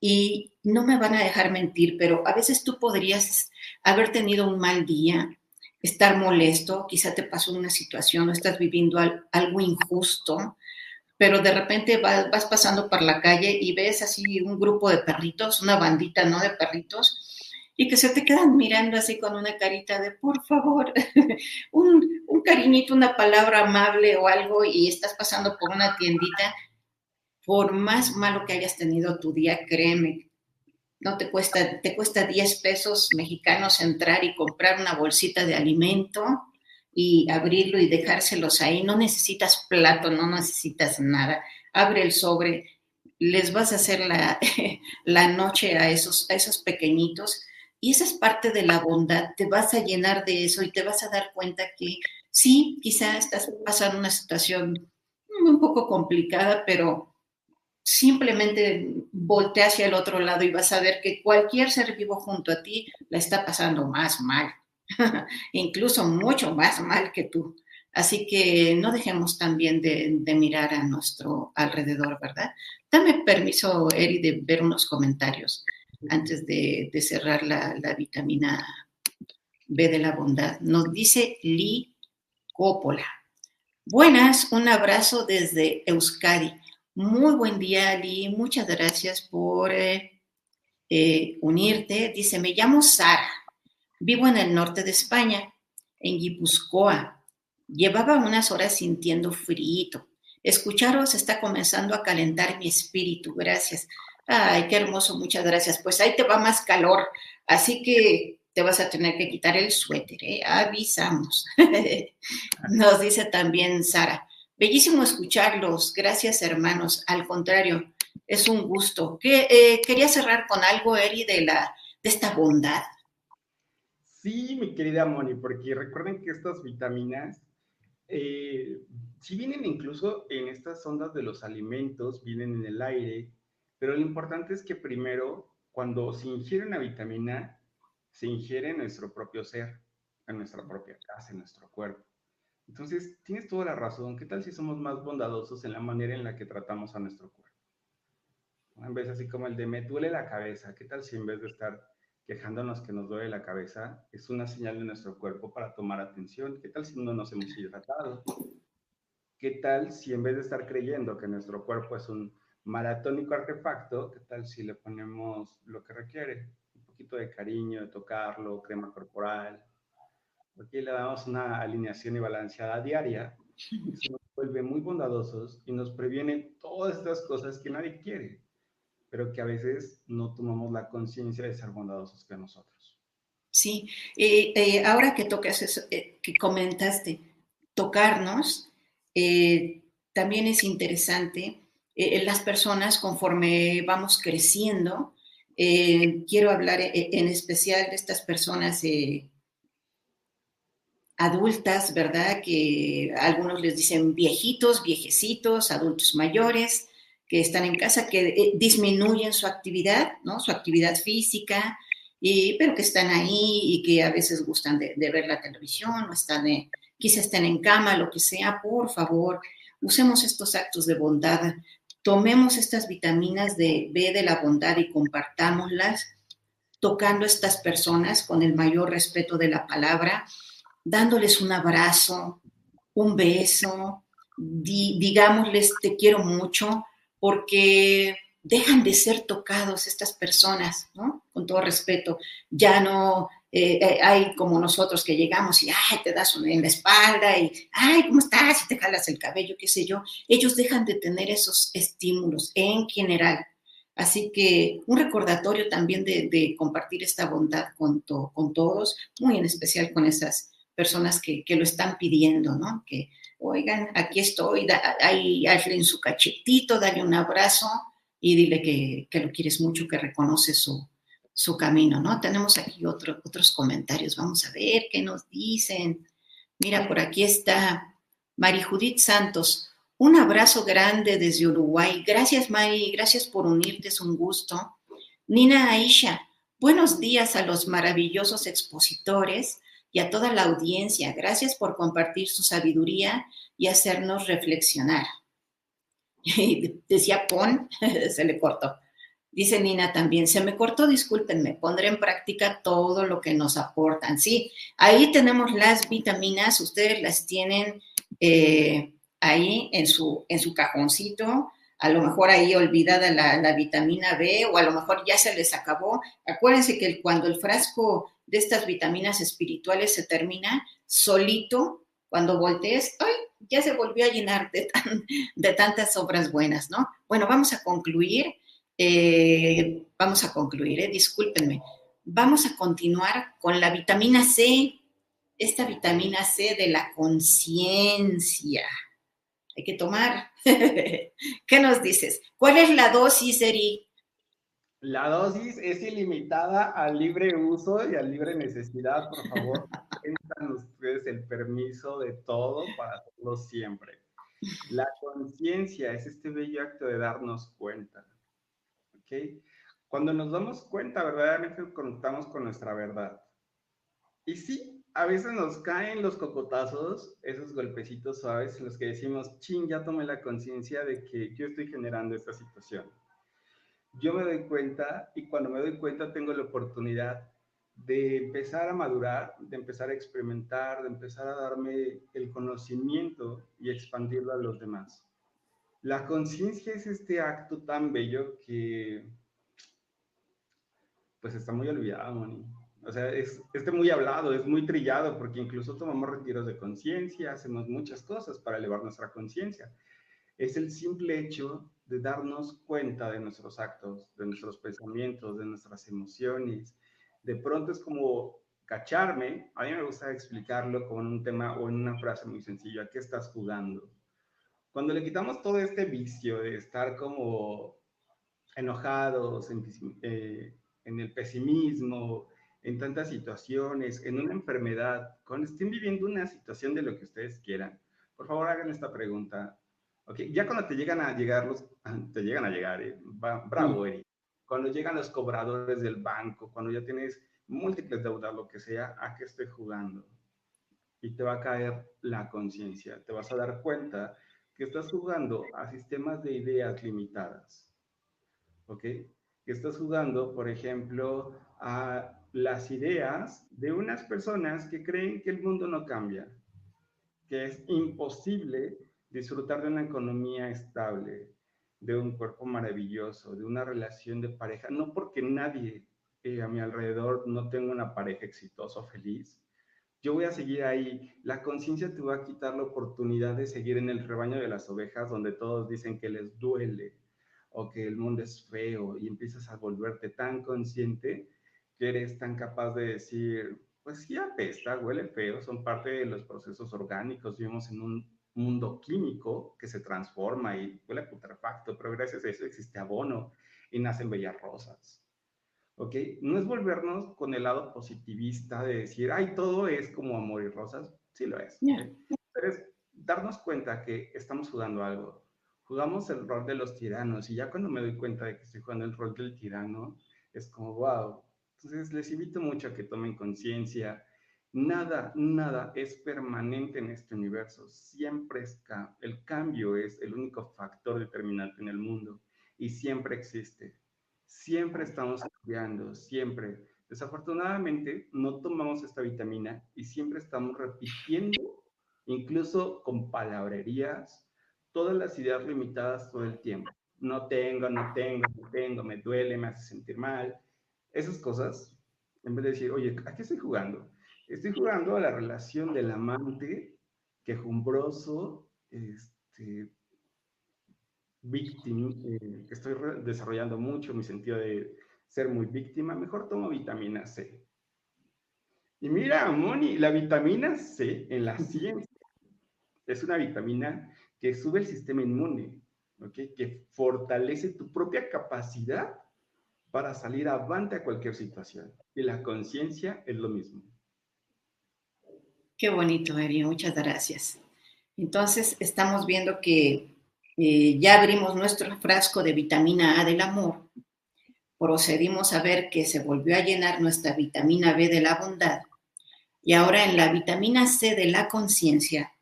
Y no me van a dejar mentir, pero a veces tú podrías haber tenido un mal día, estar molesto, quizá te pasó una situación o estás viviendo algo injusto, pero de repente vas, pasando por la calle y ves así un grupo de perritos, una bandita, ¿no? De perritos, y que se te quedan mirando así con una carita de, por favor, un, un cariñito, una palabra amable o algo y estás pasando por una tiendita, por más malo que hayas tenido tu día, créeme, no te cuesta, te cuesta 10 pesos mexicanos entrar y comprar una bolsita de alimento y abrirlo y dejárselos ahí. No necesitas plato, no necesitas nada. Abre el sobre, les vas a hacer la, la noche a esos, a esos pequeñitos y esa es parte de la bondad, te vas a llenar de eso y te vas a dar cuenta que sí, quizá estás pasando una situación un poco complicada, pero simplemente voltea hacia el otro lado y vas a ver que cualquier ser vivo junto a ti la está pasando más mal, incluso mucho más mal que tú. Así que no dejemos también de, mirar a nuestro alrededor, ¿verdad? Dame permiso, Eri, de ver unos comentarios antes de, cerrar la, la, vitamina B de la bondad. Nos dice Lee Coppola. Buenas, un abrazo desde Euskadi. Muy buen día, Lee. Muchas gracias por eh, eh, unirte. Dice, me llamo Sara. Vivo en el norte de España, en Guipúzcoa. Llevaba unas horas sintiendo frío. Escucharos está comenzando a calentar mi espíritu. Gracias. Ay, qué hermoso, muchas gracias. Pues ahí te va más calor. Así que te vas a tener que quitar el suéter, ¿eh? avisamos. Nos dice también Sara. Bellísimo escucharlos. Gracias, hermanos. Al contrario, es un gusto. ¿Qué, eh, quería cerrar con algo, Eri, de, la, de esta bondad. Sí, mi querida Moni, porque recuerden que estas vitaminas eh, si vienen incluso en estas ondas de los alimentos, vienen en el aire, pero lo importante es que primero, cuando se ingiere una vitamina, se ingiere en nuestro propio ser, en nuestra propia casa, en nuestro cuerpo. Entonces, tienes toda la razón. ¿Qué tal si somos más bondadosos en la manera en la que tratamos a nuestro cuerpo? En vez así como el de me duele la cabeza, ¿qué tal si en vez de estar quejándonos que nos duele la cabeza, es una señal de nuestro cuerpo para tomar atención. ¿Qué tal si no nos hemos hidratado? ¿Qué tal si en vez de estar creyendo que nuestro cuerpo es un maratónico artefacto, qué tal si le ponemos lo que requiere? Un poquito de cariño, de tocarlo, crema corporal. Aquí le damos una alineación y balanceada diaria. Eso nos vuelve muy bondadosos y nos previene todas estas cosas que nadie quiere pero que a veces no tomamos la conciencia de ser bondadosos que nosotros. Sí, eh, eh, ahora que tocas eso, eh, que comentaste, tocarnos, también es interesante. las personas, conforme vamos creciendo, quiero hablar en especial de estas personas adultas, ¿verdad? Que algunos les dicen viejitos, viejecitos, adultos mayores, que están en casa, que eh, disminuyen su actividad, ¿no? Su actividad física, y, pero que están ahí y que a veces gustan de, ver la televisión o están, quizás estén en cama, lo que sea, por favor, usemos estos actos de bondad, tomemos estas vitaminas de B de la bondad y compartámoslas, tocando a estas personas con el mayor respeto de la palabra, dándoles un abrazo, un beso, digámosles te quiero mucho, porque dejan de ser tocados estas personas, ¿no? Con todo respeto. Ya no eh, eh, hay como nosotros que llegamos y, ay, te das una en la espalda y, ay, ¿cómo estás? Y te jalas el cabello, qué sé yo. Ellos dejan de tener esos estímulos en general. Así que un recordatorio también de, compartir esta bondad con, con, todos, muy en especial con esas personas que, que lo están pidiendo, ¿no? Que, oigan, aquí estoy, ahí hazle en su cachetito, dale un abrazo y dile que, lo quieres mucho, que reconoce su, su camino, ¿no? Tenemos aquí otros comentarios, vamos a ver qué nos dicen. Mira, por aquí está Mari Judith Santos. Un abrazo grande desde Uruguay. Gracias, Mari, gracias por unirte, es un gusto. Nina Aisha, buenos días a los maravillosos expositores y a toda la audiencia. Gracias por compartir su sabiduría y hacernos reflexionar. decía Pon, se le cortó. Dice Nina también, se me cortó, discúlpenme, pondré en práctica todo lo que nos aportan. Sí, ahí tenemos las vitaminas, ustedes las tienen eh, ahí en su, en su cajoncito, a lo mejor ahí olvidada la, la, vitamina B o a lo mejor ya se les acabó. Acuérdense que cuando el frasco de estas vitaminas espirituales se termina solito, cuando voltees, ¡ay! ya se volvió a llenar de, de tantas obras buenas, ¿no? Bueno, vamos a concluir, eh, vamos a concluir, eh, discúlpenme. Vamos a continuar con la vitamina C, esta vitamina C de la conciencia. Hay que tomar. ¿Qué nos dices? ¿Cuál es la dosis, Eri? La dosis es ilimitada al libre uso y a libre necesidad, por favor. Tengan ustedes el permiso de todo para hacerlo siempre. La conciencia es este bello acto de darnos cuenta. ¿Ok? Cuando nos damos cuenta, verdaderamente conectamos con nuestra verdad. Y sí, a veces nos caen los cocotazos, esos golpecitos suaves en los que decimos, ching, ya tomé la conciencia de que yo estoy generando esta situación. Yo me doy cuenta y cuando me doy cuenta tengo la oportunidad de empezar a madurar, de empezar a experimentar, de empezar a darme el conocimiento y expandirlo a los demás. La conciencia es este acto tan bello que pues está muy olvidado, Moni. O sea, es este muy hablado, es muy trillado, porque incluso tomamos retiros de conciencia, hacemos muchas cosas para elevar nuestra conciencia. Es el simple hecho de darnos cuenta de nuestros actos, de nuestros pensamientos, de nuestras emociones. De pronto es como cacharme, a mí me gusta explicarlo con un tema o en una frase muy sencilla, ¿qué estás jugando? Cuando le quitamos todo este vicio de estar como enojados, en, eh, en el pesimismo, en tantas situaciones, en una enfermedad, cuando estén viviendo una situación de lo que ustedes quieran, por favor hagan esta pregunta. Okay, ya cuando te llegan a llegar los, te llegan a llegar, eh, bravo, Eric. Cuando llegan los cobradores del banco, cuando ya tienes múltiples deudas, lo que sea, ¿a qué estoy jugando? Y te va a caer la conciencia, te vas a dar cuenta que estás jugando a sistemas de ideas limitadas. ¿Ok? Que estás jugando, por ejemplo, a las ideas de unas personas que creen que el mundo no cambia, que es imposible disfrutar de una economía estable, de un cuerpo maravilloso, de una relación de pareja, no porque nadie eh, a mi alrededor no tenga una pareja exitosa o feliz. Yo voy a seguir ahí. La conciencia te va a quitar la oportunidad de seguir en el rebaño de las ovejas donde todos dicen que les duele o que el mundo es feo y empiezas a volverte tan consciente eres tan capaz de decir, pues sí apesta, huele feo, son parte de los procesos orgánicos, vivimos en un mundo químico que se transforma y huele putrefacto, pero gracias a eso existe abono y nacen bellas rosas. ¿Ok? No es volvernos con el lado positivista de decir, ay, todo es como amor y rosas, sí lo es. Pero es darnos cuenta que estamos jugando algo. Jugamos el rol de los tiranos y ya cuando me doy cuenta de que estoy jugando el rol del tirano, es como, wow, entonces, les invito mucho a que tomen conciencia. Nada, nada es permanente en este universo. Siempre es el cambio es el único factor determinante en el mundo y siempre existe. Siempre estamos cambiando, siempre. Desafortunadamente, no tomamos esta vitamina y siempre estamos repitiendo, incluso con palabrerías, todas las ideas limitadas todo el tiempo. No tengo, no tengo, no tengo, me duele, me hace sentir mal esas cosas, en vez de decir, oye, ¿a qué estoy jugando? Estoy jugando a la relación del amante quejumbroso, este, víctima, eh, estoy desarrollando mucho mi sentido de ser muy víctima, mejor tomo vitamina C. Y mira, Moni, la vitamina C en la ciencia es una vitamina que sube el sistema inmune, que fortalece tu propia capacidad para salir avante a cualquier situación. Y la conciencia es lo mismo. Qué bonito, Eri, muchas gracias. Entonces, estamos viendo que eh, ya abrimos nuestro frasco de vitamina A del amor, procedimos a ver que se volvió a llenar nuestra vitamina B de la bondad, y ahora en la vitamina C de la conciencia,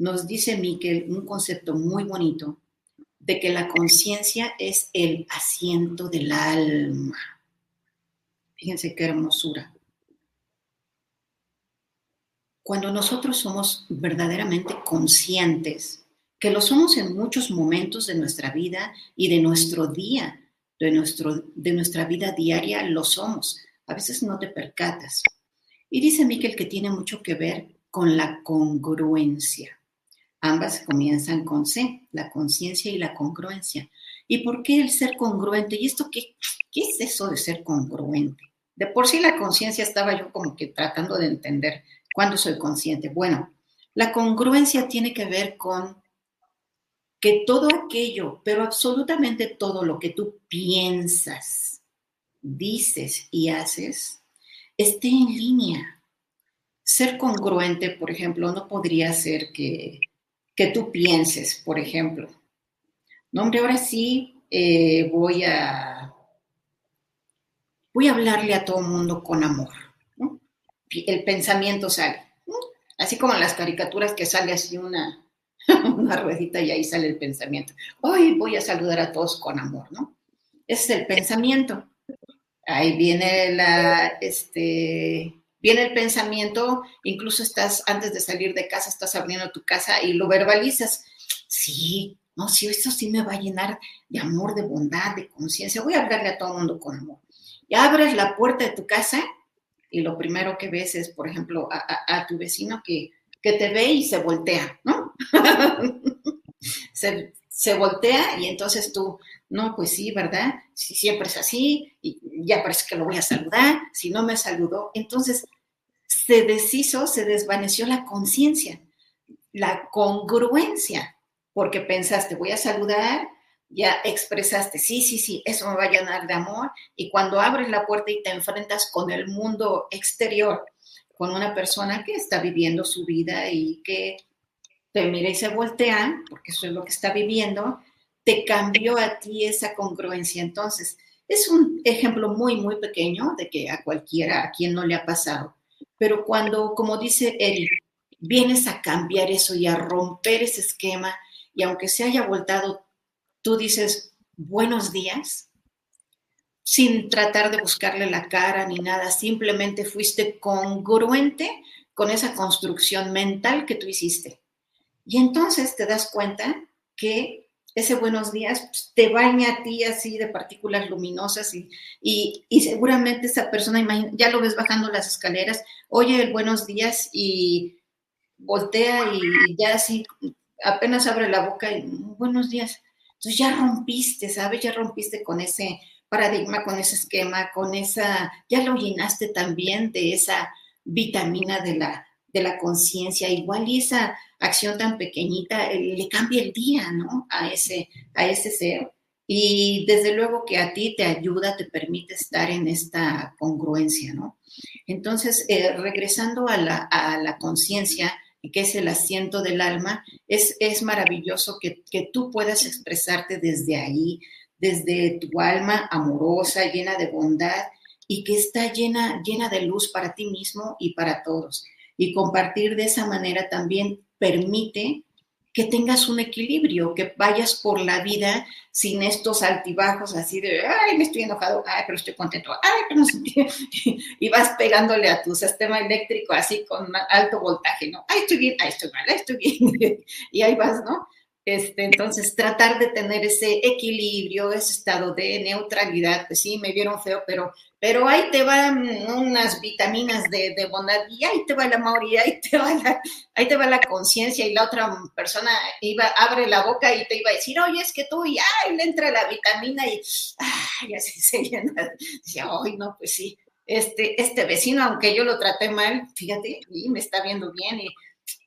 nos dice Miquel un concepto muy bonito de que la conciencia es el asiento del alma. Fíjense qué hermosura. Cuando nosotros somos verdaderamente conscientes, que lo somos en muchos momentos de nuestra vida y de nuestro día, de, nuestro, de nuestra vida diaria, lo somos. A veces no te percatas. Y dice Miquel que tiene mucho que ver con la congruencia. Ambas comienzan con C, la conciencia y la congruencia. ¿Y por qué el ser congruente? ¿Y esto qué, qué es eso de ser congruente? De por sí la conciencia estaba yo como que tratando de entender cuándo soy consciente. Bueno, la congruencia tiene que ver con que todo aquello, pero absolutamente todo lo que tú piensas, dices y haces, esté en línea. Ser congruente, por ejemplo, no podría ser que que tú pienses, por ejemplo, no, hombre, ahora sí eh, voy a voy a hablarle a todo el mundo con amor. El pensamiento sale. Así como en las caricaturas que sale así una, una ruedita y ahí sale el pensamiento. Hoy voy a saludar a todos con amor, ¿no? Ese es el pensamiento. Ahí viene la, este, viene el pensamiento, incluso estás, antes de salir de casa, estás abriendo tu casa y lo verbalizas. Sí, no, sí, esto sí me va a llenar de amor, de bondad, de conciencia. Voy a hablarle a todo el mundo con amor. Y abres la puerta de tu casa y lo primero que ves es, por ejemplo, a, tu vecino que, que, te ve y se voltea, ¿no? se, se, voltea y entonces tú, no, pues sí, ¿verdad? Si siempre es así y ya parece que lo voy a saludar, si no me saludó, entonces se deshizo, se desvaneció la conciencia, la congruencia, porque pensaste, voy a saludar, ya expresaste, sí, sí, sí, eso me va a llenar de amor, y cuando abres la puerta y te enfrentas con el mundo exterior, con una persona que está viviendo su vida y que te mira y se voltea, porque eso es lo que está viviendo, te cambió a ti esa congruencia. Entonces, es un ejemplo muy, muy pequeño de que a cualquiera, a quien no le ha pasado. Pero cuando, como dice Eric, vienes a cambiar eso y a romper ese esquema, y aunque se haya voltado tú dices buenos días sin tratar de buscarle la cara ni nada, simplemente fuiste congruente con esa construcción mental que tú hiciste. Y entonces te das cuenta que ese buenos días te baña a ti así de partículas luminosas y, y, seguramente esa persona, ya lo ves bajando las escaleras, oye el buenos días y voltea y ya así apenas abre la boca y buenos días. Entonces ya rompiste, ¿sabes? Ya rompiste con ese paradigma, con ese esquema, con esa, ya lo llenaste también de esa vitamina de la, de la conciencia, igual y esa acción tan pequeñita eh, le cambia el día, ¿no? A ese, a ese ser. Y desde luego que a ti te ayuda, te permite estar en esta congruencia, ¿no? Entonces, eh, regresando a la, a la conciencia, que es el asiento del alma, es, es maravilloso que, que tú puedas expresarte desde ahí, desde tu alma amorosa, llena de bondad y que está llena, llena de luz para ti mismo y para todos. Y compartir de esa manera también permite que tengas un equilibrio, que vayas por la vida sin estos altibajos así de, ay, me estoy enojado, ay, pero estoy contento, ay, pero no sé Y vas pegándole a tu sistema eléctrico así con alto voltaje, ¿no? Ay, estoy bien, ay, estoy mal, ay, estoy bien. y ahí vas, ¿no? Este, entonces, tratar de tener ese equilibrio, ese estado de neutralidad, pues sí, me vieron feo, pero, pero ahí te van unas vitaminas de, bondad y ahí te va el amor y ahí te va la, ahí te va la conciencia y la otra persona iba, abre la boca y te iba a decir, oye, es que tú y ay, le entra la vitamina y ay, así se llena. Decía, ay, no, pues sí, este, este vecino, aunque yo lo traté mal, fíjate, y me está viendo bien y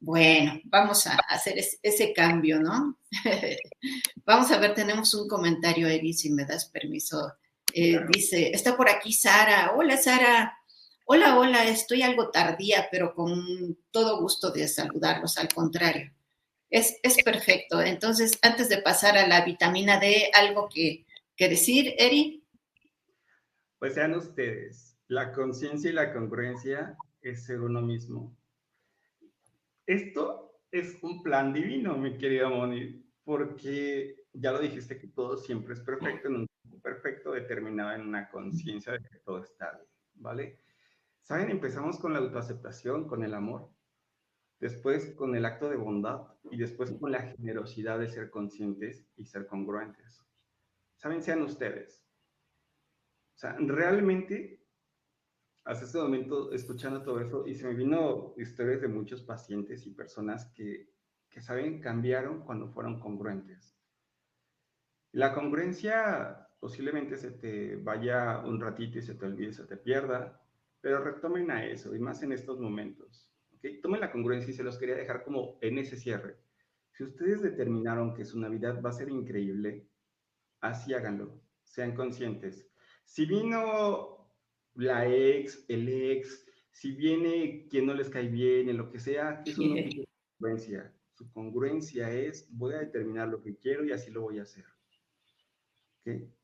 bueno, vamos a hacer ese, cambio, ¿no? vamos a ver, tenemos un comentario, Eri, si me das permiso. Eh, dice, está por aquí Sara. Hola, Sara. Hola, hola, estoy algo tardía, pero con todo gusto de saludarlos, al contrario. Es, es perfecto. Entonces, antes de pasar a la vitamina D, ¿algo que, que decir, Eri? Pues sean ustedes, la conciencia y la congruencia es ser uno mismo esto es un plan divino, mi querida Moni, porque ya lo dijiste que todo siempre es perfecto, en un tiempo perfecto, determinado en una conciencia de que todo está bien, ¿vale? ¿Saben? Empezamos con la autoaceptación, con el amor, después con el acto de bondad y después con la generosidad de ser conscientes y ser congruentes. ¿Saben? Sean ustedes. O sea, realmente hasta este momento escuchando todo eso y se me vino historias de muchos pacientes y personas que, que saben cambiaron cuando fueron congruentes. La congruencia posiblemente se te vaya un ratito y se te olvide, se te pierda, pero retomen a eso y más en estos momentos. ¿okay? Tomen la congruencia y se los quería dejar como en ese cierre. Si ustedes determinaron que su Navidad va a ser increíble, así háganlo, sean conscientes. Si vino la ex, el ex, si viene quien no les cae bien, en lo que sea, es una consecuencia. Su congruencia es, voy a determinar lo que quiero y así lo voy a hacer.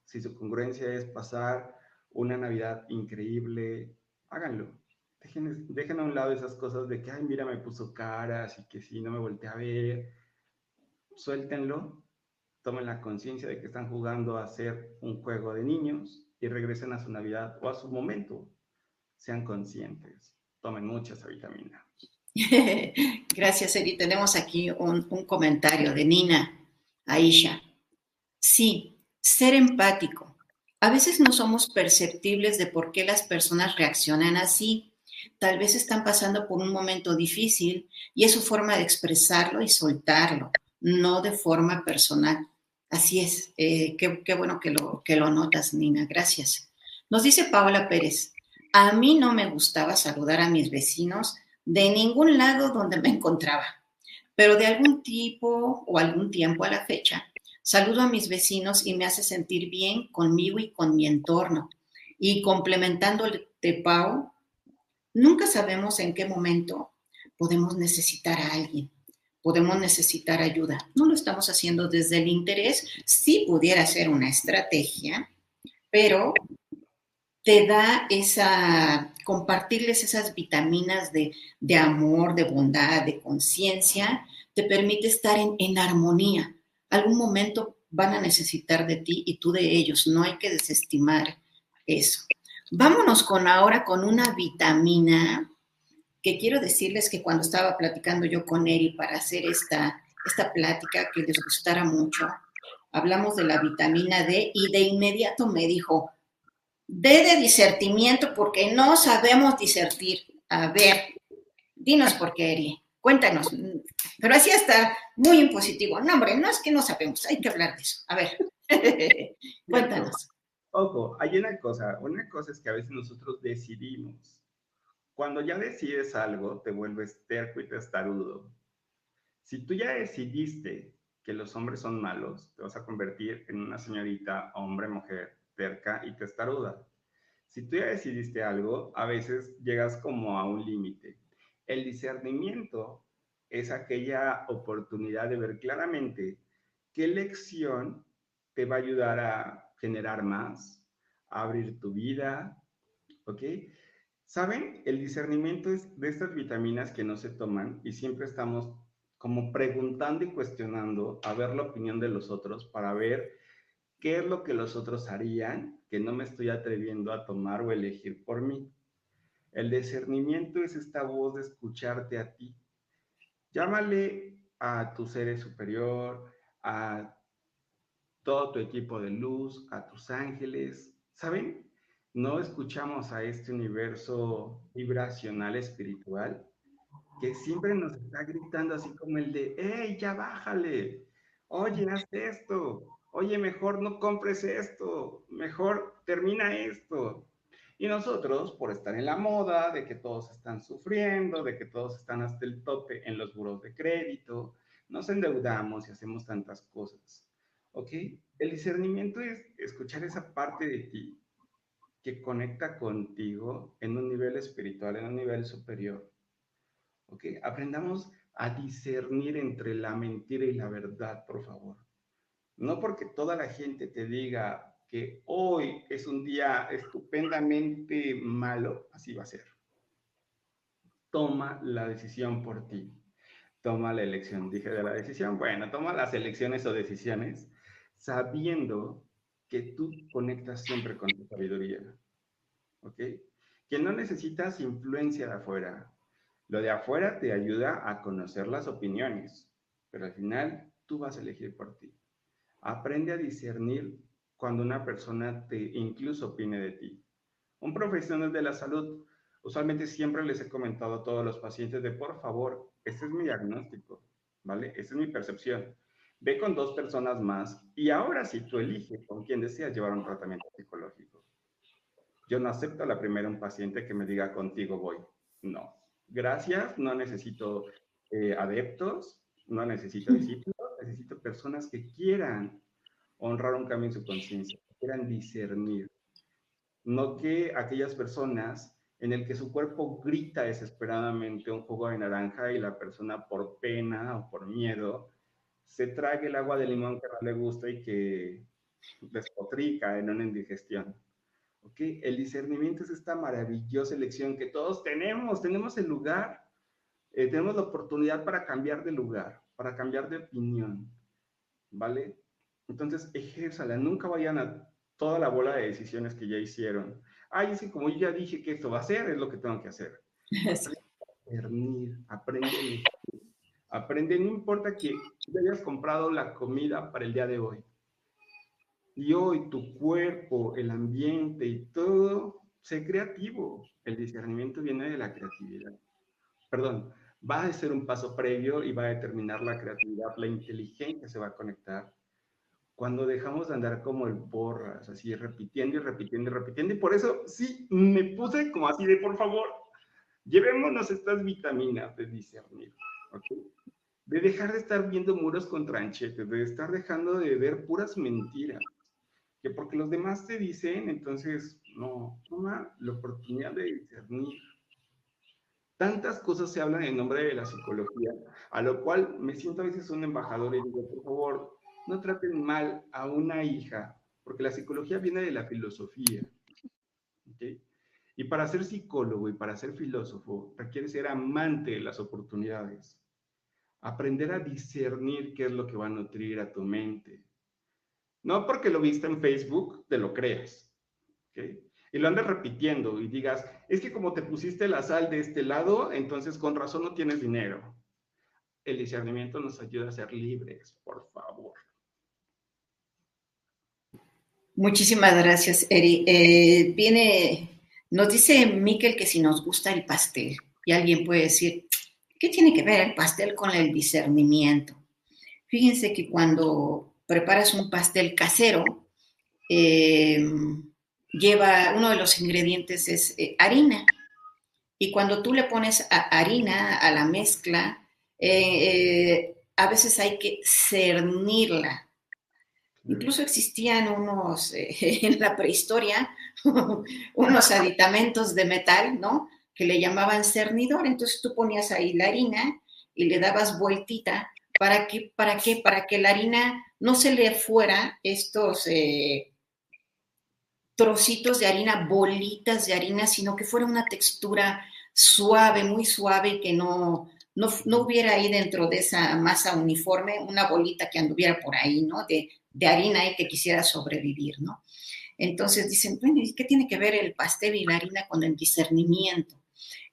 Si su congruencia es pasar una Navidad increíble, háganlo. Dejen, dejen, a un lado esas cosas de que, ay, mira, me puso caras y que si no me volteé a ver. Suéltenlo, tomen la conciencia de que están jugando a hacer un juego de niños y regresen a su Navidad o a su momento. Sean conscientes. Tomen mucha esa vitamina. Gracias, Eri. Tenemos aquí un, un comentario de Nina Aisha. Sí, ser empático. A veces no somos perceptibles de por qué las personas reaccionan así. Tal vez están pasando por un momento difícil y es su forma de expresarlo y soltarlo, no de forma personal. Así es. Eh, qué, bueno que lo, que lo notas, Nina. Gracias. Nos dice Paola Pérez, a mí no me gustaba saludar a mis vecinos de ningún lado donde me encontraba, pero de algún tipo o algún tiempo a la fecha Saludo a mis vecinos y me hace sentir bien conmigo y con mi entorno. Y complementando el de Pau, nunca sabemos en qué momento podemos necesitar a alguien, podemos necesitar ayuda. No lo estamos haciendo desde el interés, sí pudiera ser una estrategia, pero te da esa, compartirles esas vitaminas de, amor, de bondad, de conciencia, te permite estar en, en armonía algún momento van a necesitar de ti y tú de ellos. No hay que desestimar eso. Vámonos con ahora con una vitamina que quiero decirles que cuando estaba platicando yo con Eri para hacer esta, esta plática que les gustara mucho, hablamos de la vitamina D y de inmediato me dijo, D de disertimiento porque no sabemos disertir. A ver, dinos por qué, Eri. Cuéntanos. Pero así está muy impositivo. No, hombre, no es que no sabemos, hay que hablar de eso. A ver, cuéntanos. Ojo, hay una cosa, una cosa es que a veces nosotros decidimos. Cuando ya decides algo, te vuelves terco y testarudo. Si tú ya decidiste que los hombres son malos, te vas a convertir en una señorita, hombre, mujer, terca y testaruda. Si tú ya decidiste algo, a veces llegas como a un límite. El discernimiento es aquella oportunidad de ver claramente qué lección te va a ayudar a generar más, a abrir tu vida, ¿ok? ¿Saben? El discernimiento es de estas vitaminas que no se toman y siempre estamos como preguntando y cuestionando a ver la opinión de los otros para ver qué es lo que los otros harían que no me estoy atreviendo a tomar o elegir por mí. El discernimiento es esta voz de escucharte a ti. Llámale a tu ser superior, a todo tu equipo de luz, a tus ángeles. ¿Saben? No escuchamos a este universo vibracional espiritual que siempre nos está gritando así como el de, ¡Ey, ya bájale! Oye, haz esto. Oye, mejor no compres esto. Mejor termina esto. Y nosotros, por estar en la moda, de que todos están sufriendo, de que todos están hasta el tope en los buros de crédito, nos endeudamos y hacemos tantas cosas. ¿Ok? El discernimiento es escuchar esa parte de ti que conecta contigo en un nivel espiritual, en un nivel superior. ¿Ok? Aprendamos a discernir entre la mentira y la verdad, por favor. No porque toda la gente te diga, que hoy es un día estupendamente malo, así va a ser. Toma la decisión por ti. Toma la elección. Dije de la decisión, bueno, toma las elecciones o decisiones sabiendo que tú conectas siempre con tu sabiduría. ¿Ok? Que no necesitas influencia de afuera. Lo de afuera te ayuda a conocer las opiniones, pero al final tú vas a elegir por ti. Aprende a discernir cuando una persona te incluso opine de ti. Un profesional de la salud, usualmente siempre les he comentado a todos los pacientes de, por favor, este es mi diagnóstico, ¿vale? Esta es mi percepción. Ve con dos personas más y ahora sí tú eliges con quién deseas llevar un tratamiento psicológico. Yo no acepto a la primera un paciente que me diga contigo voy. No. Gracias, no necesito eh, adeptos, no necesito discípulos, necesito personas que quieran honrar un cambio en su conciencia, quieran discernir. No que aquellas personas en el que su cuerpo grita desesperadamente un jugo de naranja y la persona por pena o por miedo se trague el agua de limón que no le gusta y que despotrica en una indigestión. ¿Okay? El discernimiento es esta maravillosa elección que todos tenemos, tenemos el lugar, eh, tenemos la oportunidad para cambiar de lugar, para cambiar de opinión, ¿vale? Entonces, ejérzala, nunca vayan a toda la bola de decisiones que ya hicieron. Ay, es que como yo ya dije que esto va a ser, es lo que tengo que hacer. Aprende a aprende, aprende, no importa que hayas comprado la comida para el día de hoy. Y hoy tu cuerpo, el ambiente y todo, sé creativo. El discernimiento viene de la creatividad. Perdón, va a ser un paso previo y va a determinar la creatividad, la inteligencia se va a conectar. Cuando dejamos de andar como el porras, así repitiendo y repitiendo y repitiendo, y por eso sí me puse como así de por favor, llevémonos estas vitaminas de De dejar de estar viendo muros con tranchetes, de estar dejando de ver puras mentiras, que porque los demás te dicen, entonces no, toma la oportunidad de discernir Tantas cosas se hablan en nombre de la psicología, a lo cual me siento a veces un embajador y digo, por favor, no traten mal a una hija, porque la psicología viene de la filosofía. Y para ser psicólogo y para ser filósofo, requiere ser amante de las oportunidades. Aprender a discernir qué es lo que va a nutrir a tu mente. No porque lo viste en Facebook, te lo creas. ¿okay? y lo andes repitiendo y digas, es que como te pusiste la sal de este lado, entonces con razón no tienes dinero. El discernimiento nos ayuda a ser libres, por favor. Muchísimas gracias, Eri. Eh, viene, nos dice Miquel que si nos gusta el pastel, y alguien puede decir, ¿qué tiene que ver el pastel con el discernimiento? Fíjense que cuando preparas un pastel casero, eh, lleva, uno de los ingredientes es eh, harina. Y cuando tú le pones harina a la mezcla, eh, eh, a veces hay que cernirla. Incluso existían unos, en la prehistoria, unos aditamentos de metal, ¿no? Que le llamaban cernidor. Entonces tú ponías ahí la harina y le dabas vueltita. ¿Para qué? ¿Para qué? Para que la harina no se le fuera estos trocitos de harina, bolitas de harina, sino que fuera una textura suave, muy suave y que no, no, hubiera ahí dentro de esa masa uniforme una bolita que anduviera por ahí, ¿no? De, de harina y que quisiera sobrevivir, ¿no? Entonces dicen, bueno, ¿y qué tiene que ver el pastel y la harina con el discernimiento?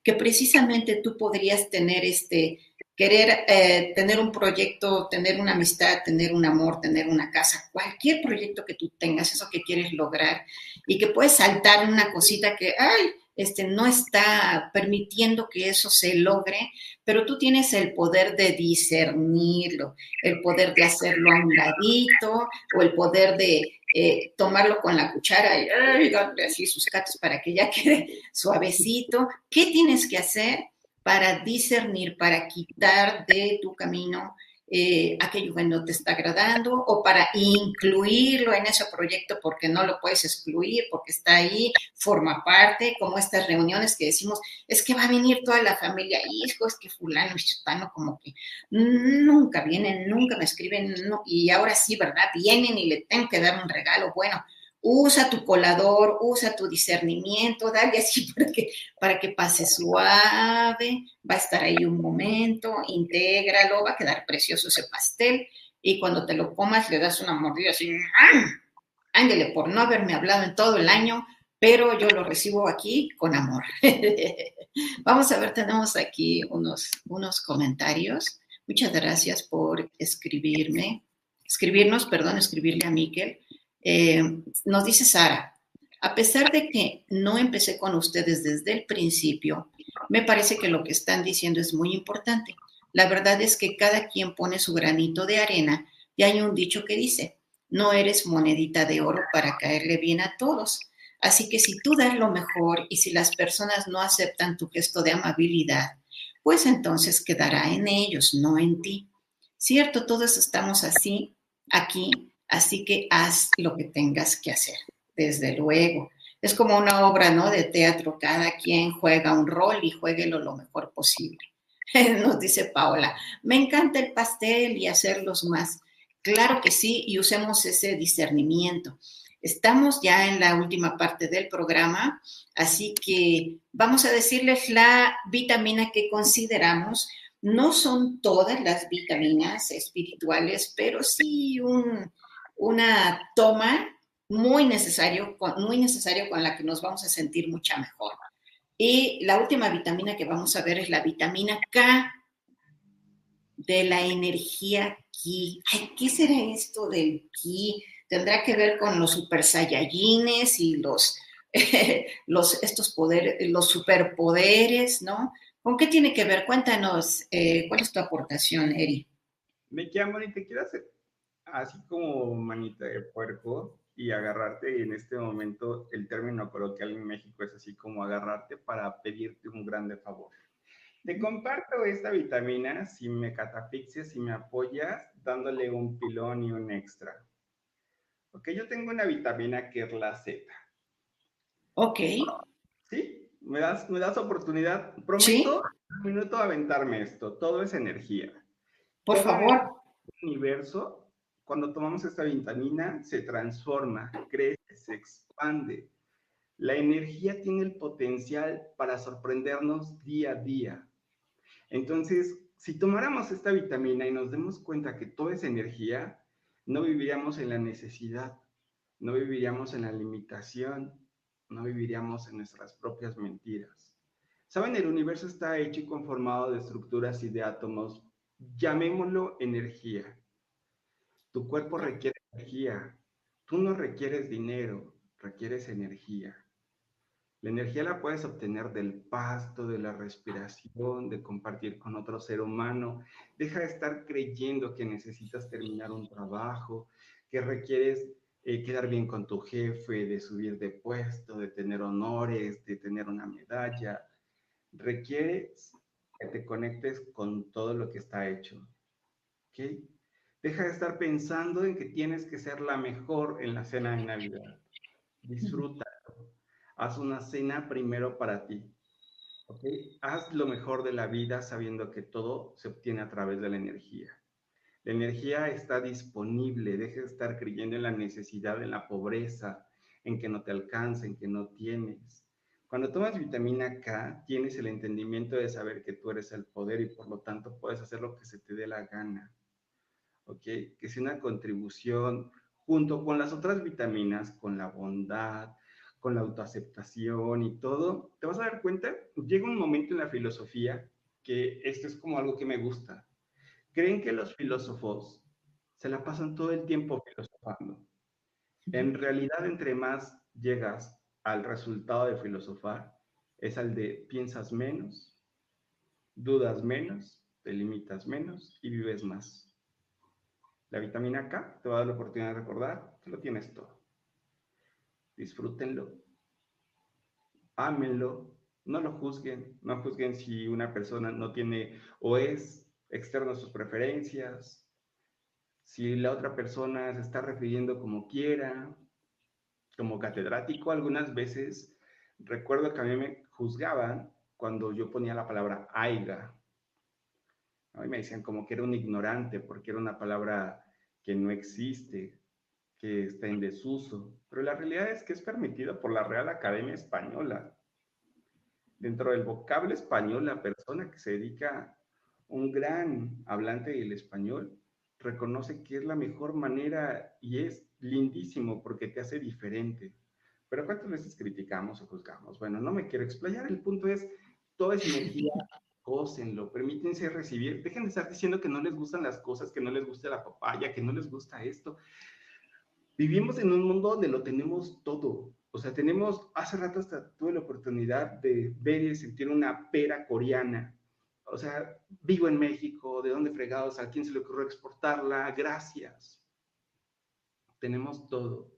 Que precisamente tú podrías tener este, querer eh, tener un proyecto, tener una amistad, tener un amor, tener una casa, cualquier proyecto que tú tengas, eso que quieres lograr y que puedes saltar una cosita que, ay, este, no está permitiendo que eso se logre, pero tú tienes el poder de discernirlo, el poder de hacerlo a un ladito o el poder de eh, tomarlo con la cuchara y ay, así sus catos para que ya quede suavecito. ¿Qué tienes que hacer? para discernir, para quitar de tu camino eh, aquello que no te está agradando o para incluirlo en ese proyecto porque no lo puedes excluir, porque está ahí, forma parte, como estas reuniones que decimos, es que va a venir toda la familia, hijo, es que fulano y chutano como que nunca vienen, nunca me escriben, y ahora sí, ¿verdad? Vienen y le tengo que dar un regalo, bueno, usa tu colador, usa tu discernimiento, dale así para que, para que pase suave, va a estar ahí un momento, intégralo, va a quedar precioso ese pastel y cuando te lo comas le das una mordida así, ándele por no haberme hablado en todo el año, pero yo lo recibo aquí con amor. Vamos a ver, tenemos aquí unos, unos comentarios. Muchas gracias por escribirme, escribirnos, perdón, escribirle a Miquel. Eh, nos dice Sara, a pesar de que no empecé con ustedes desde el principio, me parece que lo que están diciendo es muy importante. La verdad es que cada quien pone su granito de arena y hay un dicho que dice, no eres monedita de oro para caerle bien a todos. Así que si tú das lo mejor y si las personas no aceptan tu gesto de amabilidad, pues entonces quedará en ellos, no en ti. Cierto, todos estamos así, aquí, Así que haz lo que tengas que hacer, desde luego. es como una obra, ¿no? De teatro, cada quien juega un rol y jueguelo lo mejor posible. Nos dice Paola, me encanta el pastel y hacerlos más. Claro que sí, y usemos ese discernimiento. Estamos ya en la última parte del programa, así que vamos a decirles la vitamina que consideramos. No son todas las vitaminas espirituales, pero sí una toma muy necesario, muy necesario con la que nos vamos a sentir mucha mejor. Y la última vitamina que vamos a ver es la vitamina K de la energía Ki. ¿qué será esto del Ki? Tendrá que ver con los super saiyajines y los, los, estos poderes, los superpoderes, ¿no? ¿Con qué tiene que ver? Cuéntanos, eh, ¿cuál es tu aportación, Eri? Me llamo y te quiero hacer así como manita de puerco y agarrarte, en este momento el término coloquial en México es así como agarrarte para pedirte un grande favor. Te comparto esta vitamina si me catafixias, si me apoyas, dándole un pilón y un extra. Ok, yo tengo una vitamina que es la Z. Ok. ¿Sí? ¿Me das, me das oportunidad? Prometo un minuto aventarme esto. Todo es energía. Por favor. El universo cuando tomamos esta vitamina, se transforma, crece, se expande. La energía tiene el potencial para sorprendernos día a día. Entonces, si tomáramos esta vitamina y nos demos cuenta que toda esa energía, no viviríamos en la necesidad, no viviríamos en la limitación, no viviríamos en nuestras propias mentiras. Saben, el universo está hecho y conformado de estructuras y de átomos, llamémoslo energía. Tu cuerpo requiere energía. Tú no requieres dinero, requieres energía. La energía la puedes obtener del pasto, de la respiración, de compartir con otro ser humano. Deja de estar creyendo que necesitas terminar un trabajo, que requieres eh, quedar bien con tu jefe, de subir de puesto, de tener honores, de tener una medalla. Requieres que te conectes con todo lo que está hecho. ¿Ok? Deja de estar pensando en que tienes que ser la mejor en la cena de Navidad. Disfrútalo. Haz una cena primero para ti. Haz lo mejor de la vida sabiendo que todo se obtiene a través de la energía. La energía está disponible. Deja de estar creyendo en la necesidad, en la pobreza, en que no te alcanza, en que no tienes. Cuando tomas vitamina K, tienes el entendimiento de saber que tú eres el poder y por lo tanto puedes hacer lo que se te dé la gana. Que sea una contribución junto con las otras vitaminas, con la bondad, con la autoaceptación y todo, te vas a dar cuenta, llega un momento en la filosofía que esto es como algo que me gusta. Creen que los filósofos se la pasan todo el tiempo filosofando. En realidad, entre más llegas al resultado de filosofar, es al de piensas menos, dudas menos, te limitas menos y vives más. La vitamina K te va a dar la oportunidad de recordar que lo tienes todo. Disfrútenlo. Ámenlo. No lo juzguen. No juzguen si una persona no tiene o es externo a sus preferencias. Si la otra persona se está refiriendo como quiera. Como catedrático, algunas veces recuerdo que a mí me juzgaban cuando yo ponía la palabra aiga y me decían como que era un ignorante porque era una palabra que no existe, que está en desuso, pero la realidad es que es permitida por la Real Academia Española. Dentro del vocablo español, la persona que se dedica, un gran hablante del español, reconoce que es la mejor manera y es lindísimo porque te hace diferente. Pero ¿cuántas veces criticamos o juzgamos? Bueno, no me quiero explayar, el punto es, toda esa energía gócenlo, permítense recibir, dejen de estar diciendo que no les gustan las cosas, que no les gusta la papaya, que no les gusta esto. Vivimos en un mundo donde lo tenemos todo. O sea, tenemos, hace rato hasta tuve la oportunidad de ver y sentir una pera coreana. O sea, vivo en México, ¿de dónde fregados? ¿A quién se le ocurrió exportarla? Gracias. Tenemos todo.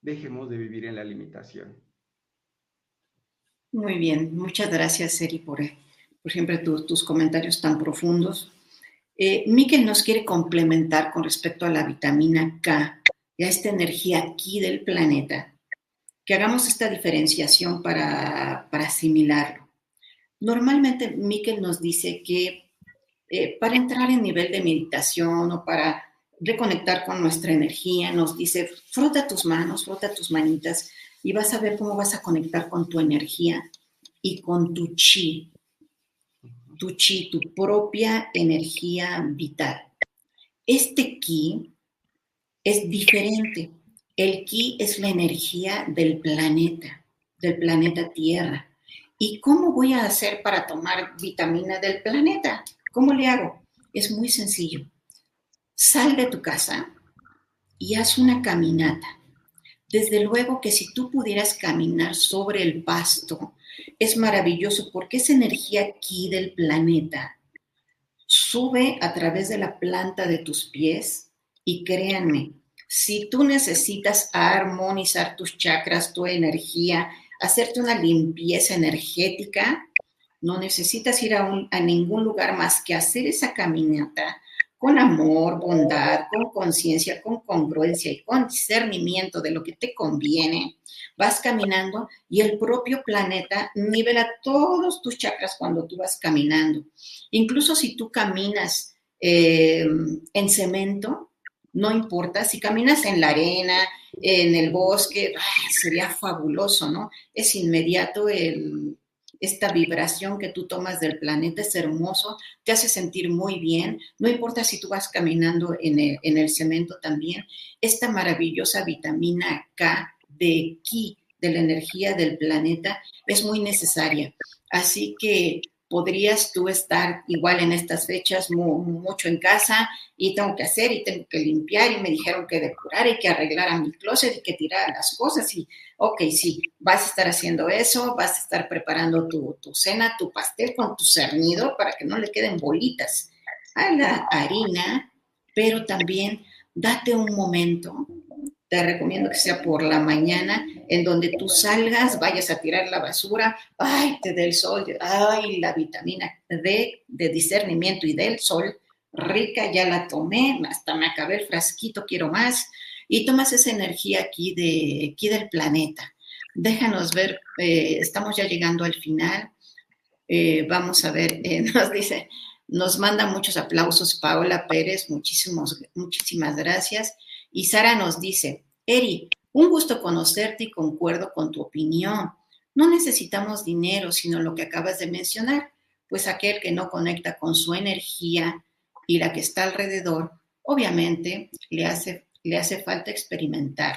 Dejemos de vivir en la limitación. Muy bien, muchas gracias, Seri, por, por siempre tus comentarios tan profundos. Eh, Miquel nos quiere complementar con respecto a la vitamina K y a esta energía aquí del planeta. que hagamos esta diferenciación para, para asimilarlo. Normalmente Miquel nos dice que eh, para entrar en nivel de meditación o para reconectar con nuestra energía, nos dice, frota tus manos, frota tus manitas y vas a ver cómo vas a conectar con tu energía y con tu chi, tu chi, tu propia energía vital. Este ki es diferente. El ki es la energía del planeta, del planeta Tierra. ¿Y cómo voy a hacer para tomar vitamina del planeta? ¿Cómo le hago? Es muy sencillo. Sal de tu casa y haz una caminata. Desde luego que si tú pudieras caminar sobre el pasto, es maravilloso porque esa energía aquí del planeta sube a través de la planta de tus pies y créanme, si tú necesitas armonizar tus chakras, tu energía, hacerte una limpieza energética, no necesitas ir a, ningún lugar más que hacer esa caminata con amor, bondad, con conciencia, con congruencia y con discernimiento de lo que te conviene, vas caminando y el propio planeta nivela todos tus chakras cuando tú vas caminando. Incluso si tú caminas eh, en cemento, no importa, si caminas en la arena, en el bosque, sería fabuloso, ¿no? Es inmediato el, esta vibración que tú tomas del planeta es hermoso, te hace sentir muy bien, no importa si tú vas caminando en el, en el cemento también, esta maravillosa vitamina K de Ki, de la energía del planeta, es muy necesaria. Así que podrías tú estar igual en estas fechas mucho en casa y tengo que hacer y tengo que limpiar y me dijeron que depurar y que arreglar a mi closet y que tirar las cosas y ok, sí, vas a estar haciendo eso, vas a estar preparando tu, tu cena, tu pastel con tu cernido para que no le queden bolitas a la harina, pero también date un momento te recomiendo que sea por la mañana, en donde tú salgas, vayas a tirar la basura, ay, te dé el sol, ay, la vitamina D de discernimiento y del sol, rica, ya la tomé, hasta me acabé el frasquito, quiero más, y tomas esa energía aquí, de, aquí del planeta. Déjanos ver, eh, estamos ya llegando al final, eh, vamos a ver, eh, nos dice, nos manda muchos aplausos Paola Pérez, muchísimos, muchísimas gracias. Y Sara nos dice, Eri, un gusto conocerte y concuerdo con tu opinión. No necesitamos dinero, sino lo que acabas de mencionar, pues aquel que no conecta con su energía y la que está alrededor, obviamente le hace, le hace falta experimentar.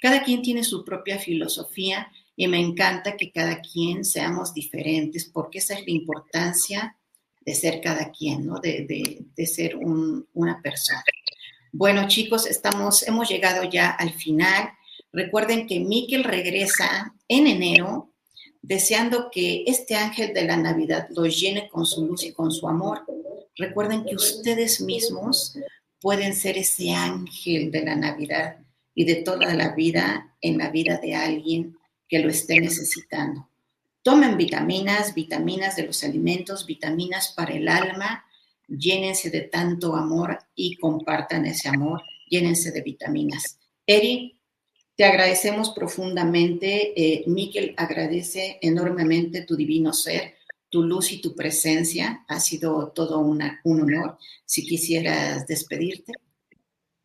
Cada quien tiene su propia filosofía y me encanta que cada quien seamos diferentes, porque esa es la importancia de ser cada quien, ¿no? De, ser una persona. Bueno, chicos, estamos, hemos llegado ya al final. Recuerden que Miquel regresa en enero, deseando que este ángel de la Navidad los llene con su luz y con su amor. Recuerden que ustedes mismos pueden ser ese ángel de la Navidad y de toda la vida en la vida de alguien que lo esté necesitando. Tomen vitaminas, vitaminas de los alimentos, vitaminas para el alma, llénense de tanto amor y compartan ese amor, llénense de vitaminas. Eri, te agradecemos profundamente. Eh, Miquel agradece enormemente tu divino ser, tu luz y tu presencia. Ha sido todo un honor. Si quisieras despedirte.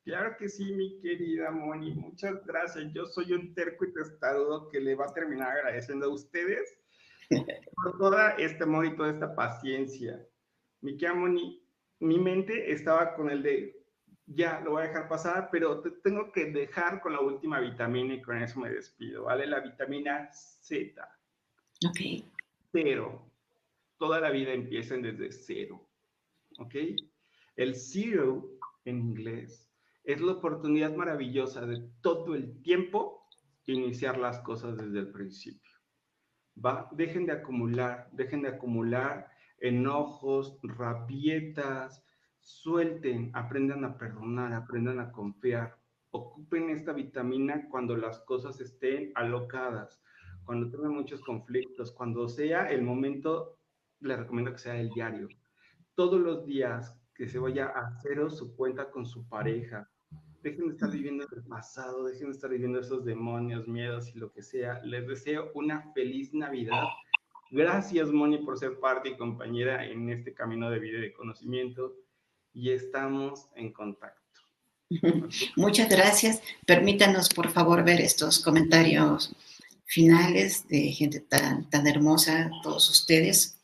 Claro que sí, mi querida Moni. Muchas gracias. Yo soy un terco y testarudo que le va a terminar agradeciendo a ustedes por todo este amor y toda esta paciencia mi mente estaba con el de, ya, lo voy a dejar pasar, pero te tengo que dejar con la última vitamina y con eso me despido, ¿vale? La vitamina Z. Ok. Cero. Toda la vida empieza desde cero. ¿Ok? El zero en inglés es la oportunidad maravillosa de todo el tiempo iniciar las cosas desde el principio. ¿Va? Dejen de acumular, dejen de acumular enojos, rabietas, suelten, aprendan a perdonar, aprendan a confiar. Ocupen esta vitamina cuando las cosas estén alocadas, cuando tengan muchos conflictos, cuando sea el momento, les recomiendo que sea el diario. Todos los días que se vaya a cero su cuenta con su pareja, dejen de estar viviendo el pasado, dejen de estar viviendo esos demonios, miedos y lo que sea. Les deseo una feliz Navidad. Gracias, Moni, por ser parte y compañera en este camino de vida y de conocimiento. Y estamos en contacto. Muchas gracias. Permítanos, por favor, ver estos comentarios finales de gente tan, tan hermosa, todos ustedes.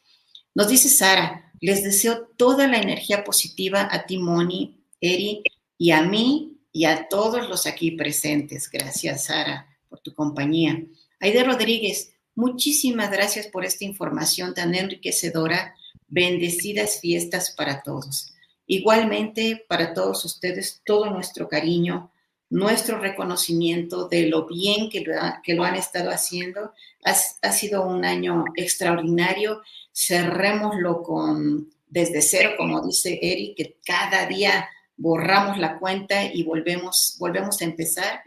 Nos dice Sara, les deseo toda la energía positiva a ti, Moni, Eri, y a mí y a todos los aquí presentes. Gracias, Sara, por tu compañía. Aide Rodríguez, muchísimas gracias por esta información tan enriquecedora. Bendecidas fiestas para todos. Igualmente, para todos ustedes, todo nuestro cariño, nuestro reconocimiento de lo bien que lo, han estado haciendo. Ha, sido un año extraordinario. Cerrémoslo con desde cero, como dice Eric, que cada día borramos la cuenta y volvemos, volvemos a empezar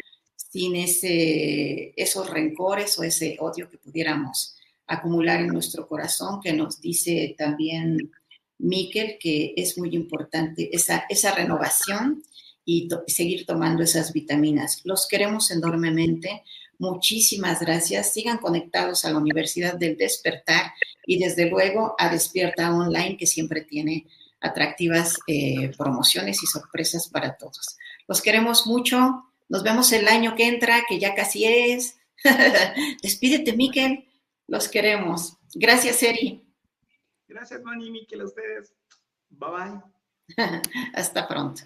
sin ese, esos rencores o ese odio que pudiéramos acumular en nuestro corazón, que nos dice también Miquel que es muy importante esa, esa renovación y seguir tomando esas vitaminas. Los queremos enormemente. Muchísimas gracias. Sigan conectados a la Universidad del Despertar y desde luego a Despierta Online, que siempre tiene atractivas eh, promociones y sorpresas para todos. Los queremos mucho. Nos vemos el año que entra, que ya casi es. Despídete, Miquel. Los queremos. Gracias, Eri. Gracias, Mani, Miquel, a ustedes. Bye bye. Hasta pronto.